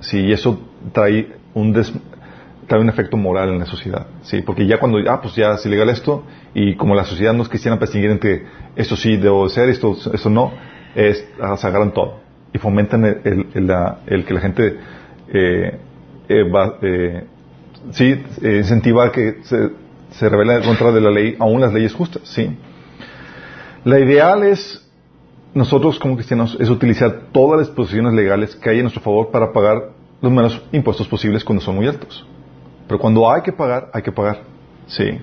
Sí, y eso trae un des- trae un efecto moral en la sociedad. Sí, porque ya cuando ah pues ya es ilegal esto y como la sociedad no es cristiana distinguir entre esto sí debo de ser, esto esto no, es, ah, se todo y fomentan el- el- la- el que la gente eh, eh, va, eh, sí eh, que se, se rebelen en contra de la ley, aún las leyes justas, sí. La ideal es, nosotros como cristianos, es utilizar todas las disposiciones legales que hay a nuestro favor para pagar los menos impuestos posibles cuando son muy altos. Pero cuando hay que pagar, hay que pagar, sí.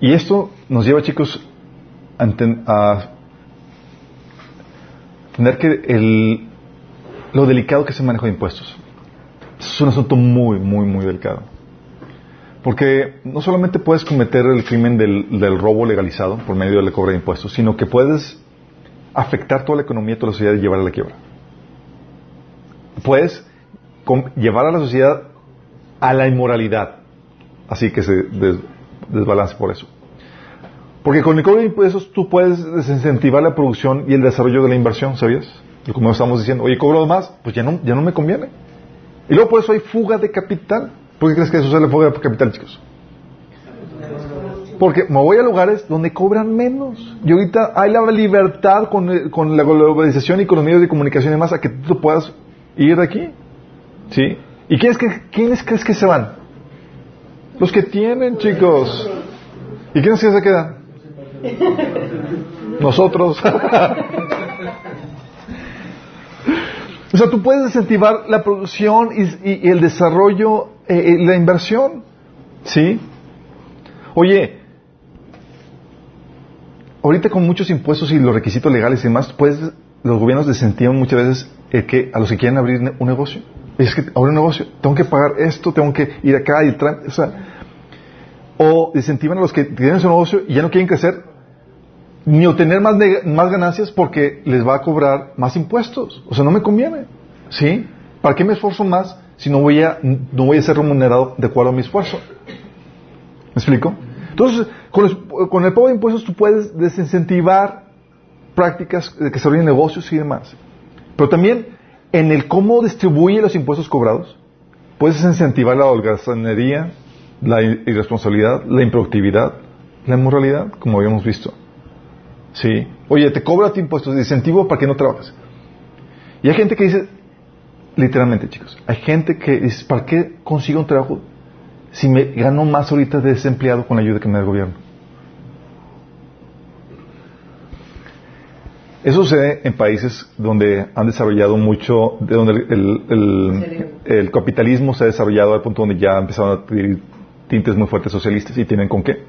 Y esto nos lleva, chicos, a, a tener que el, lo delicado que es el manejo de impuestos. Es un asunto muy, muy, muy delicado. Porque no solamente puedes cometer el crimen del, robo legalizado por medio del cobro de impuestos, sino que puedes afectar toda la economía, toda la sociedad y llevar a la quiebra. Puedes llevar a la sociedad a la inmoralidad, así que se des- desbalance por eso. Porque con el cobro de impuestos tú puedes desincentivar la producción y el desarrollo de la inversión, ¿sabías? Como estamos diciendo, oye, cobro más, pues ya no, ya no me conviene. Y luego por eso hay fuga de capital. ¿Por qué crees que eso es la fuga de capital, chicos? Porque me voy a lugares donde cobran menos. Y ahorita hay la libertad con, con la globalización y con los medios de comunicación y demás a que tú puedas ir de aquí. ¿Sí? ¿Y quiénes, cre- quiénes crees que se van? Los que tienen, chicos. ¿Y quiénes que se quedan? Nosotros. O sea, tú puedes incentivar la producción y, el desarrollo, eh, eh, la inversión. ¿Sí? Oye, ahorita con muchos impuestos y los requisitos legales y demás, pues los gobiernos desincentivan muchas veces el que, a los que quieren abrir un negocio. Es que abrir un negocio, tengo que pagar esto, tengo que ir acá y o sea, o desincentivan a los que tienen su negocio y ya no quieren crecer ni obtener más, ganancias porque les va a cobrar más impuestos. O sea, no me conviene. ¿Sí? ¿Para qué me esfuerzo más si no voy a, no voy a ser remunerado de acuerdo a mi esfuerzo? ¿Me explico? Entonces, con, el pago de impuestos tú puedes desincentivar prácticas de que se abren negocios y demás. Pero también en el cómo distribuye los impuestos cobrados, puedes incentivar la holgazanería, la irresponsabilidad, la improductividad, la inmoralidad, como habíamos visto. Sí. Oye, te cobra tu impuestos de incentivo para que no trabajes. Y hay gente que dice, literalmente chicos, hay gente que dice, ¿para qué consigo un trabajo si me gano más ahorita de desempleado con la ayuda que me da el gobierno? Eso sucede en países donde han desarrollado mucho, de donde el, el- el capitalismo se ha desarrollado al punto donde ya empezaron a adquirir tintes muy fuertes socialistas y tienen con qué.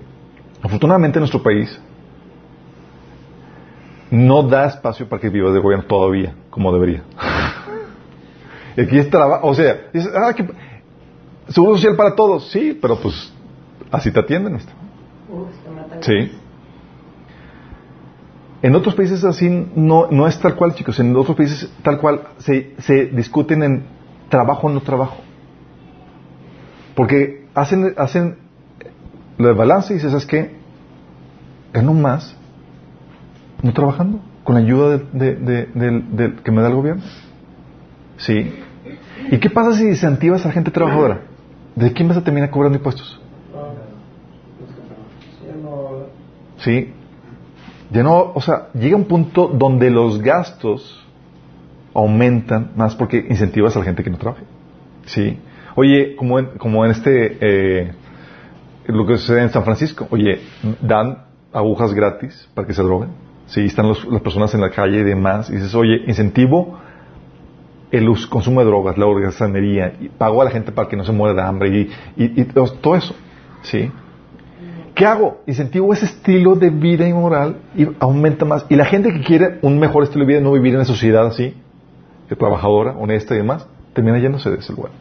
Afortunadamente en nuestro país no da espacio para que vivas de gobierno todavía, como debería. Aquí es trabajo, o sea, dices, ah, que- seguro social para todos, sí, pero pues así te atienden. esto. Sí. En otros países así no, no es tal cual, chicos. En otros países tal cual se, se discuten en trabajo o no trabajo. Porque hacen, hacen el balance y dices, ¿sabes qué? Gano más no trabajando con la ayuda de, de- de- que me da el gobierno. Sí. ¿Y qué pasa si incentivas a la gente trabajadora? ¿De quién vas a terminar cobrando impuestos? ¿Sí? Ya no, o sea, llega un punto donde los gastos aumentan más porque incentivas a la gente que no trabaje. ¿Sí? Oye, como en, como en este, eh, lo que sucede en San Francisco, oye, dan agujas gratis para que se droguen. Sí, están los- las personas en la calle y demás. Y dices, oye, incentivo el consumo de drogas, la holgazanería, y pago a la gente para que no se muera de hambre y, y- todo eso. ¿Sí? ¿Qué hago? Incentivo ese estilo de vida inmoral y aumenta más. Y la gente que quiere un mejor estilo de vida, no vivir en una sociedad así, de trabajadora, honesta y demás, termina yéndose de ese lugar.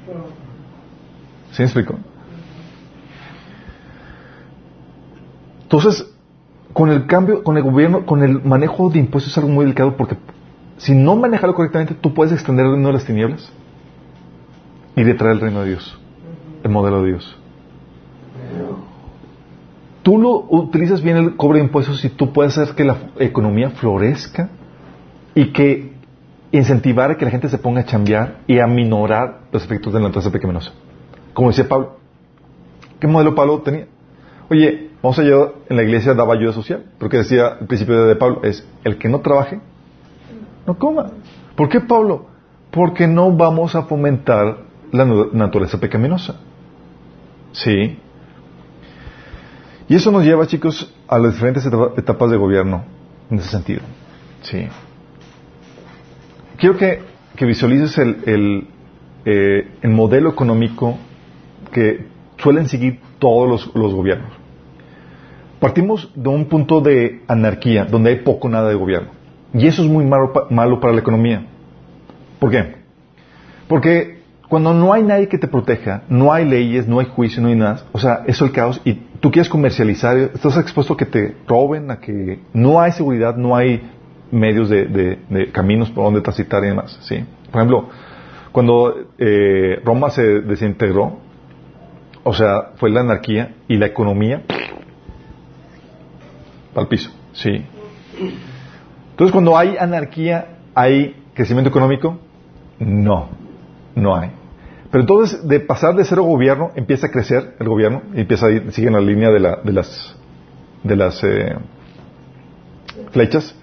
¿Sí me explico? Entonces, con el cambio, con el gobierno, con el manejo de impuestos es algo muy delicado porque si no manejarlo correctamente, tú puedes extender el reino de las tinieblas y detraer el reino de Dios, el modelo de Dios. Tú lo utilizas bien el cobre de impuestos y tú puedes hacer que la economía florezca y que incentivar a que la gente se ponga a chambear y a minorar los efectos de la naturaleza pecaminosa. Como decía Pablo. ¿Qué modelo Pablo tenía? Oye, vamos a llevar en la iglesia daba ayuda social. Porque decía el principio de Pablo es el que no trabaje, no coma. ¿Por qué Pablo? Porque no vamos a fomentar la naturaleza pecaminosa. Sí. Y eso nos lleva, chicos, a las diferentes etapa- etapas de gobierno en ese sentido. Sí. Quiero que, que visualices el, el, eh, el modelo económico que suelen seguir todos los, los gobiernos. Partimos de un punto de anarquía, donde hay poco nada de gobierno. Y eso es muy malo, malo para la economía. ¿Por qué? Porque cuando no hay nadie que te proteja, no hay leyes, no hay juicio, no hay nada, o sea, eso es el caos y tú quieres comercializar, estás expuesto a que te roben, a que no hay seguridad, no hay medios de, de- de caminos por donde transitar y demás, ¿sí? Por ejemplo, cuando eh, Roma se desintegró, o sea, fue la anarquía y la economía al piso, ¿sí? Entonces, cuando hay anarquía, ¿hay crecimiento económico? No, no hay. Pero entonces, de pasar de cero gobierno, empieza a crecer el gobierno y empieza a ir, sigue en la línea de, la- de las, de las eh, flechas.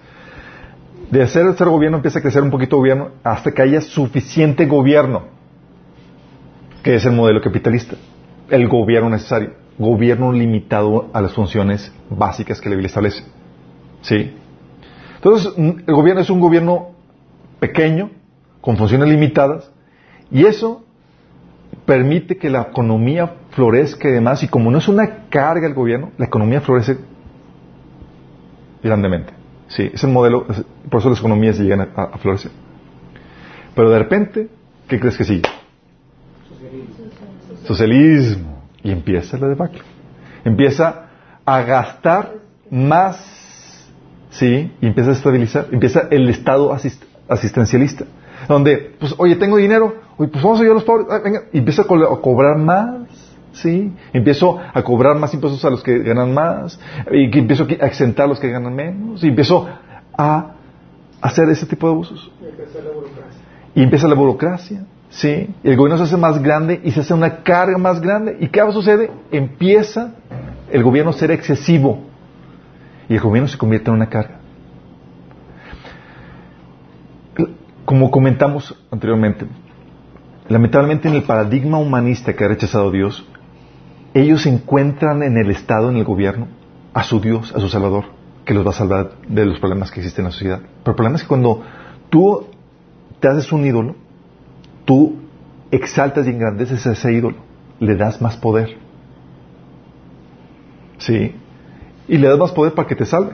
De hacer cero gobierno empieza a crecer un poquito gobierno hasta que haya suficiente gobierno, que es el modelo capitalista. El gobierno necesario. Gobierno limitado a las funciones básicas que la Biblia establece. ¿Sí? Entonces, el gobierno es un gobierno pequeño, con funciones limitadas, y eso permite que la economía florezca y demás, y como no es una carga el gobierno, la economía florece grandemente. Sí, es el modelo, por eso las economías llegan a, a florecer. Pero de repente, ¿qué crees que sigue? Socialismo. Y empieza la debacle. Empieza a gastar más, ¿sí? Y empieza a estabilizar. Empieza el estado asist- asistencialista. Donde, pues, oye, tengo dinero, oye, pues vamos a ayudar a los pobres, ah, venga. Y empiezo a, co- a cobrar más, ¿sí? Empiezo a cobrar más impuestos a los que ganan más, y empiezo a exentar a los que ganan menos, y empiezo a hacer ese tipo de abusos. Y empezar la burocracia. Y empieza la burocracia, ¿sí? El gobierno se hace más grande y se hace una carga más grande. ¿Y qué sucede? Empieza el gobierno a ser excesivo. Y el gobierno se convierte en una carga. Como comentamos anteriormente, lamentablemente en el paradigma humanista que ha rechazado Dios, ellos encuentran en el Estado, en el gobierno, a su Dios, a su Salvador, que los va a salvar de los problemas que existen en la sociedad. Pero el problema es que cuando tú te haces un ídolo, tú exaltas y engrandeces a ese ídolo, le das más poder. ¿Sí? Y le das más poder para que te salve.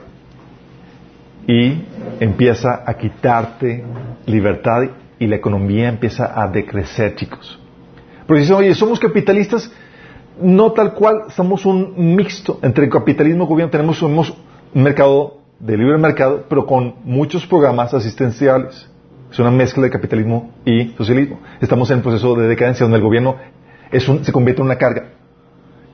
Y empieza a quitarte libertad y la economía empieza a decrecer, chicos. Porque dicen, oye, somos capitalistas, no tal cual, somos un mixto entre capitalismo y gobierno. Tenemos somos un mercado de libre mercado, pero con muchos programas asistenciales. Es una mezcla de capitalismo y socialismo. Estamos en un proceso de decadencia donde el gobierno es un- se convierte en una carga.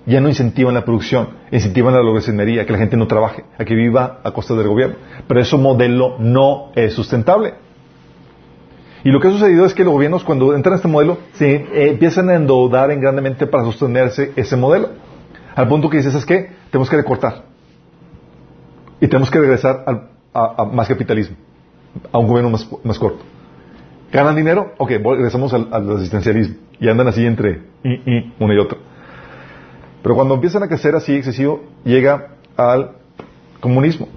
Ya no incentivan la producción, incentivan la logresinería, que la gente no trabaje, a que viva a costa del gobierno. Pero ese modelo no es sustentable. Y lo que ha sucedido es que los gobiernos cuando entran a este modelo se eh, empiezan a endeudar en grandemente para sostenerse ese modelo. Al punto que dices, es que tenemos que recortar. Y tenemos que regresar al- a más capitalismo, a un gobierno más, más corto. ¿Ganan dinero? Ok, regresamos al, al asistencialismo. Y andan así entre y, y, uno y otro. Pero cuando empiezan a crecer así excesivo, llega al comunismo,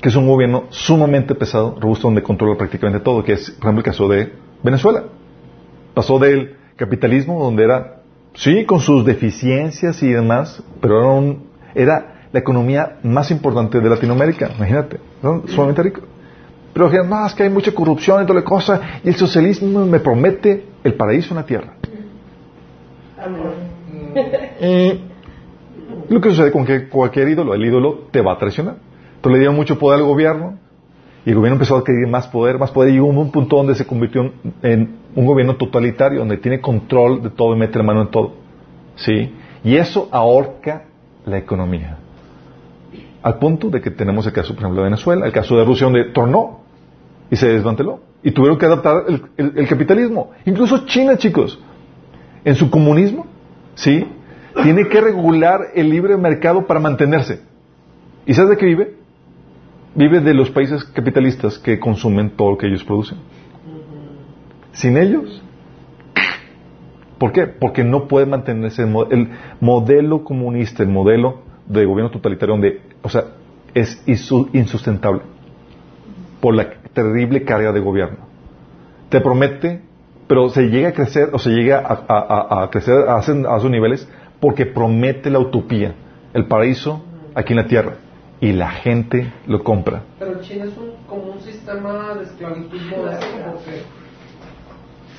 que es un gobierno sumamente pesado, robusto, donde controla prácticamente todo, que es, por ejemplo, el caso de Venezuela. Pasó del capitalismo, donde era, sí, con sus deficiencias y demás, pero era, un- era la economía más importante de Latinoamérica, imagínate, ¿no? sumamente rico. Pero dijeron, no, es que hay mucha corrupción y toda la cosa, y el socialismo me promete el paraíso en la tierra. Y lo que sucede con que cualquier ídolo, el ídolo te va a traicionar. Entonces le dieron mucho poder al gobierno y el gobierno empezó a adquirir más poder, más poder y llegó a un punto donde se convirtió en un gobierno totalitario, donde tiene control de todo y mete la mano en todo. ¿Sí? Y eso ahorca la economía. Al punto de que tenemos el caso, por ejemplo, de Venezuela, el caso de Rusia, donde tornó y se desmanteló. Y tuvieron que adaptar el, el- el capitalismo. Incluso China, chicos, en su comunismo, ¿sí? Tiene que regular el libre mercado para mantenerse. ¿Y sabes de qué vive? Vive de los países capitalistas que consumen todo lo que ellos producen. Sin ellos. ¿Por qué? Porque no puede mantenerse el, mo- el modelo comunista, el modelo de gobierno totalitario, donde, o sea, es insu- insustentable por la terrible carga de gobierno. Te promete, pero se llega a crecer, o se llega a, a- a- a crecer a, esos niveles porque promete la utopía, el paraíso aquí en la tierra, y la gente lo compra. Pero China es un, como un sistema de esclavitud moderno porque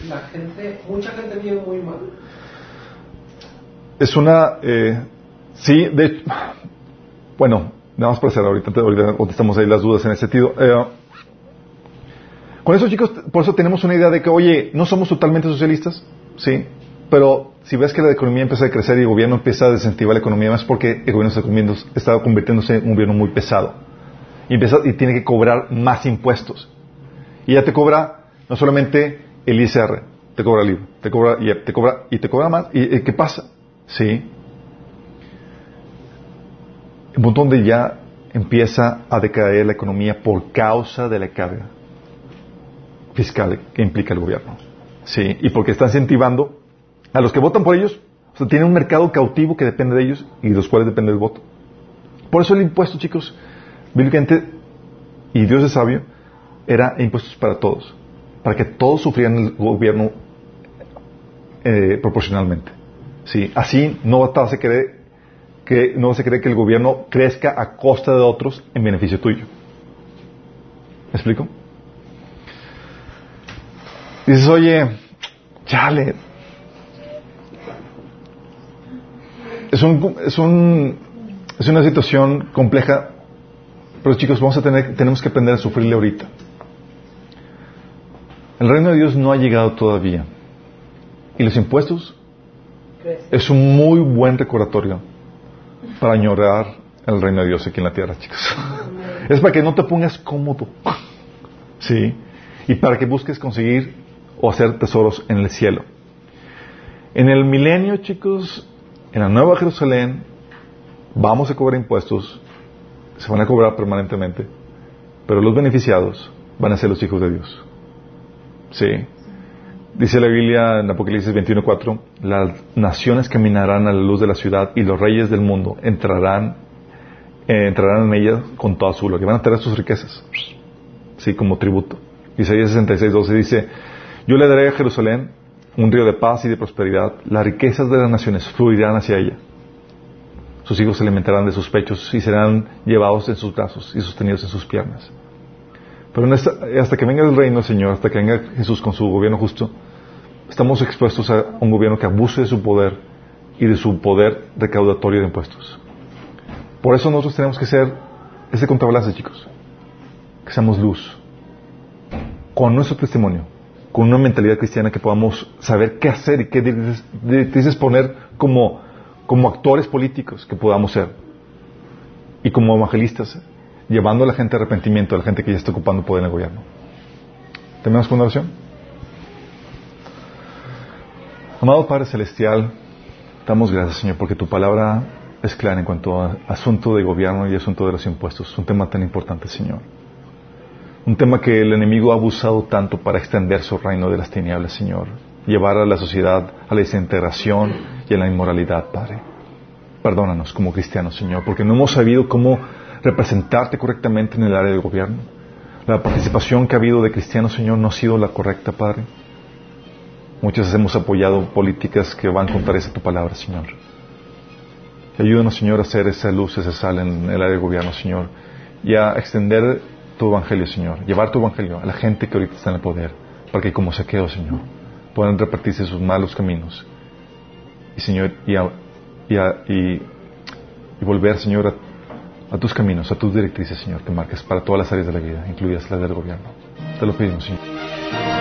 la gente, mucha gente vive muy mal. Es una, eh, sí, de bueno, nada más para hacer ahorita, ahorita contestamos ahí las dudas en ese sentido. Eh, con eso, chicos, por eso tenemos una idea de que, oye, no somos totalmente socialistas, sí, pero si ves que la economía empieza a crecer y el gobierno empieza a desincentivar la economía, más porque el gobierno está, está convirtiéndose en un gobierno muy pesado. Y, empieza, y tiene que cobrar más impuestos. Y ya te cobra no solamente el ISR, te cobra el IVA, te cobra, y te cobra, y te cobra más. ¿Y, y qué pasa? Sí. Un punto donde ya empieza a decaer la economía por causa de la carga fiscal que implica el gobierno. Sí, y porque está incentivando a los que votan por ellos, o sea, tienen un mercado cautivo que depende de ellos y de los cuales depende el voto. Por eso el impuesto, chicos, bíblicamente, y Dios es sabio, era impuestos para todos, para que todos sufrieran el gobierno eh, proporcionalmente. Sí, así no vas a creer que no se cree que el gobierno crezca a costa de otros en beneficio tuyo. ¿Me explico? Dices, oye, chale. Es un, es un, es una situación compleja, pero chicos, vamos a tener, tenemos que aprender a sufrirle ahorita. El reino de Dios no ha llegado todavía. Y los impuestos es un muy buen recordatorio para añorar el reino de Dios aquí en la tierra, chicos. Es para que no te pongas cómodo. Sí. Y para que busques conseguir o hacer tesoros en el cielo. En el milenio, chicos, en la Nueva Jerusalén, vamos a cobrar impuestos, se van a cobrar permanentemente, pero los beneficiados van a ser los hijos de Dios. Sí. Dice la Biblia en Apocalipsis 21:4, las naciones caminarán a la luz de la ciudad y los reyes del mundo entrarán, eh, entrarán en ella con toda su gloria. Van a traer sus riquezas, sí, como tributo. Isaías 66:12 dice, yo le daré a Jerusalén un río de paz y de prosperidad, las riquezas de las naciones fluirán hacia ella. Sus hijos se alimentarán de sus pechos y serán llevados en sus brazos y sostenidos en sus piernas. Pero hasta que venga el reino del Señor, hasta que venga Jesús con su gobierno justo, estamos expuestos a un gobierno que abuse de su poder y de su poder recaudatorio de impuestos. Por eso nosotros tenemos que ser ese contrabalance, chicos. Que seamos luz. Con nuestro testimonio, con una mentalidad cristiana que podamos saber qué hacer y qué directrices- poner como, como actores políticos que podamos ser. Y como evangelistas, llevando a la gente a arrepentimiento, a la gente que ya está ocupando poder en el gobierno. ¿Terminamos con una oración? Amado Padre Celestial, damos gracias, Señor, porque tu palabra es clara en cuanto a asunto de gobierno y asunto de los impuestos. Un tema tan importante, Señor. Un tema que el enemigo ha abusado tanto para extender su reino de las tinieblas, Señor. Llevar a la sociedad a la desintegración y a la inmoralidad, Padre. Perdónanos como cristianos, Señor, porque no hemos sabido cómo representarte correctamente en el área del gobierno. La participación que ha habido de cristianos, Señor, no ha sido la correcta, Padre. Muchas hemos apoyado políticas que van contra esa tu palabra, Señor. Ayúdanos, Señor, a hacer esa luz, esa sal en el área del gobierno, Señor, y a extender tu evangelio, Señor. Llevar tu evangelio a la gente que ahorita está en el poder, para que como saqueo, Señor, puedan repartirse sus malos caminos. Y, Señor, y, a- y, a- y- y volver, Señor, a, a tus caminos, a tus directrices, Señor, que marques para todas las áreas de la vida, incluidas las del gobierno. Te lo pedimos, Señor.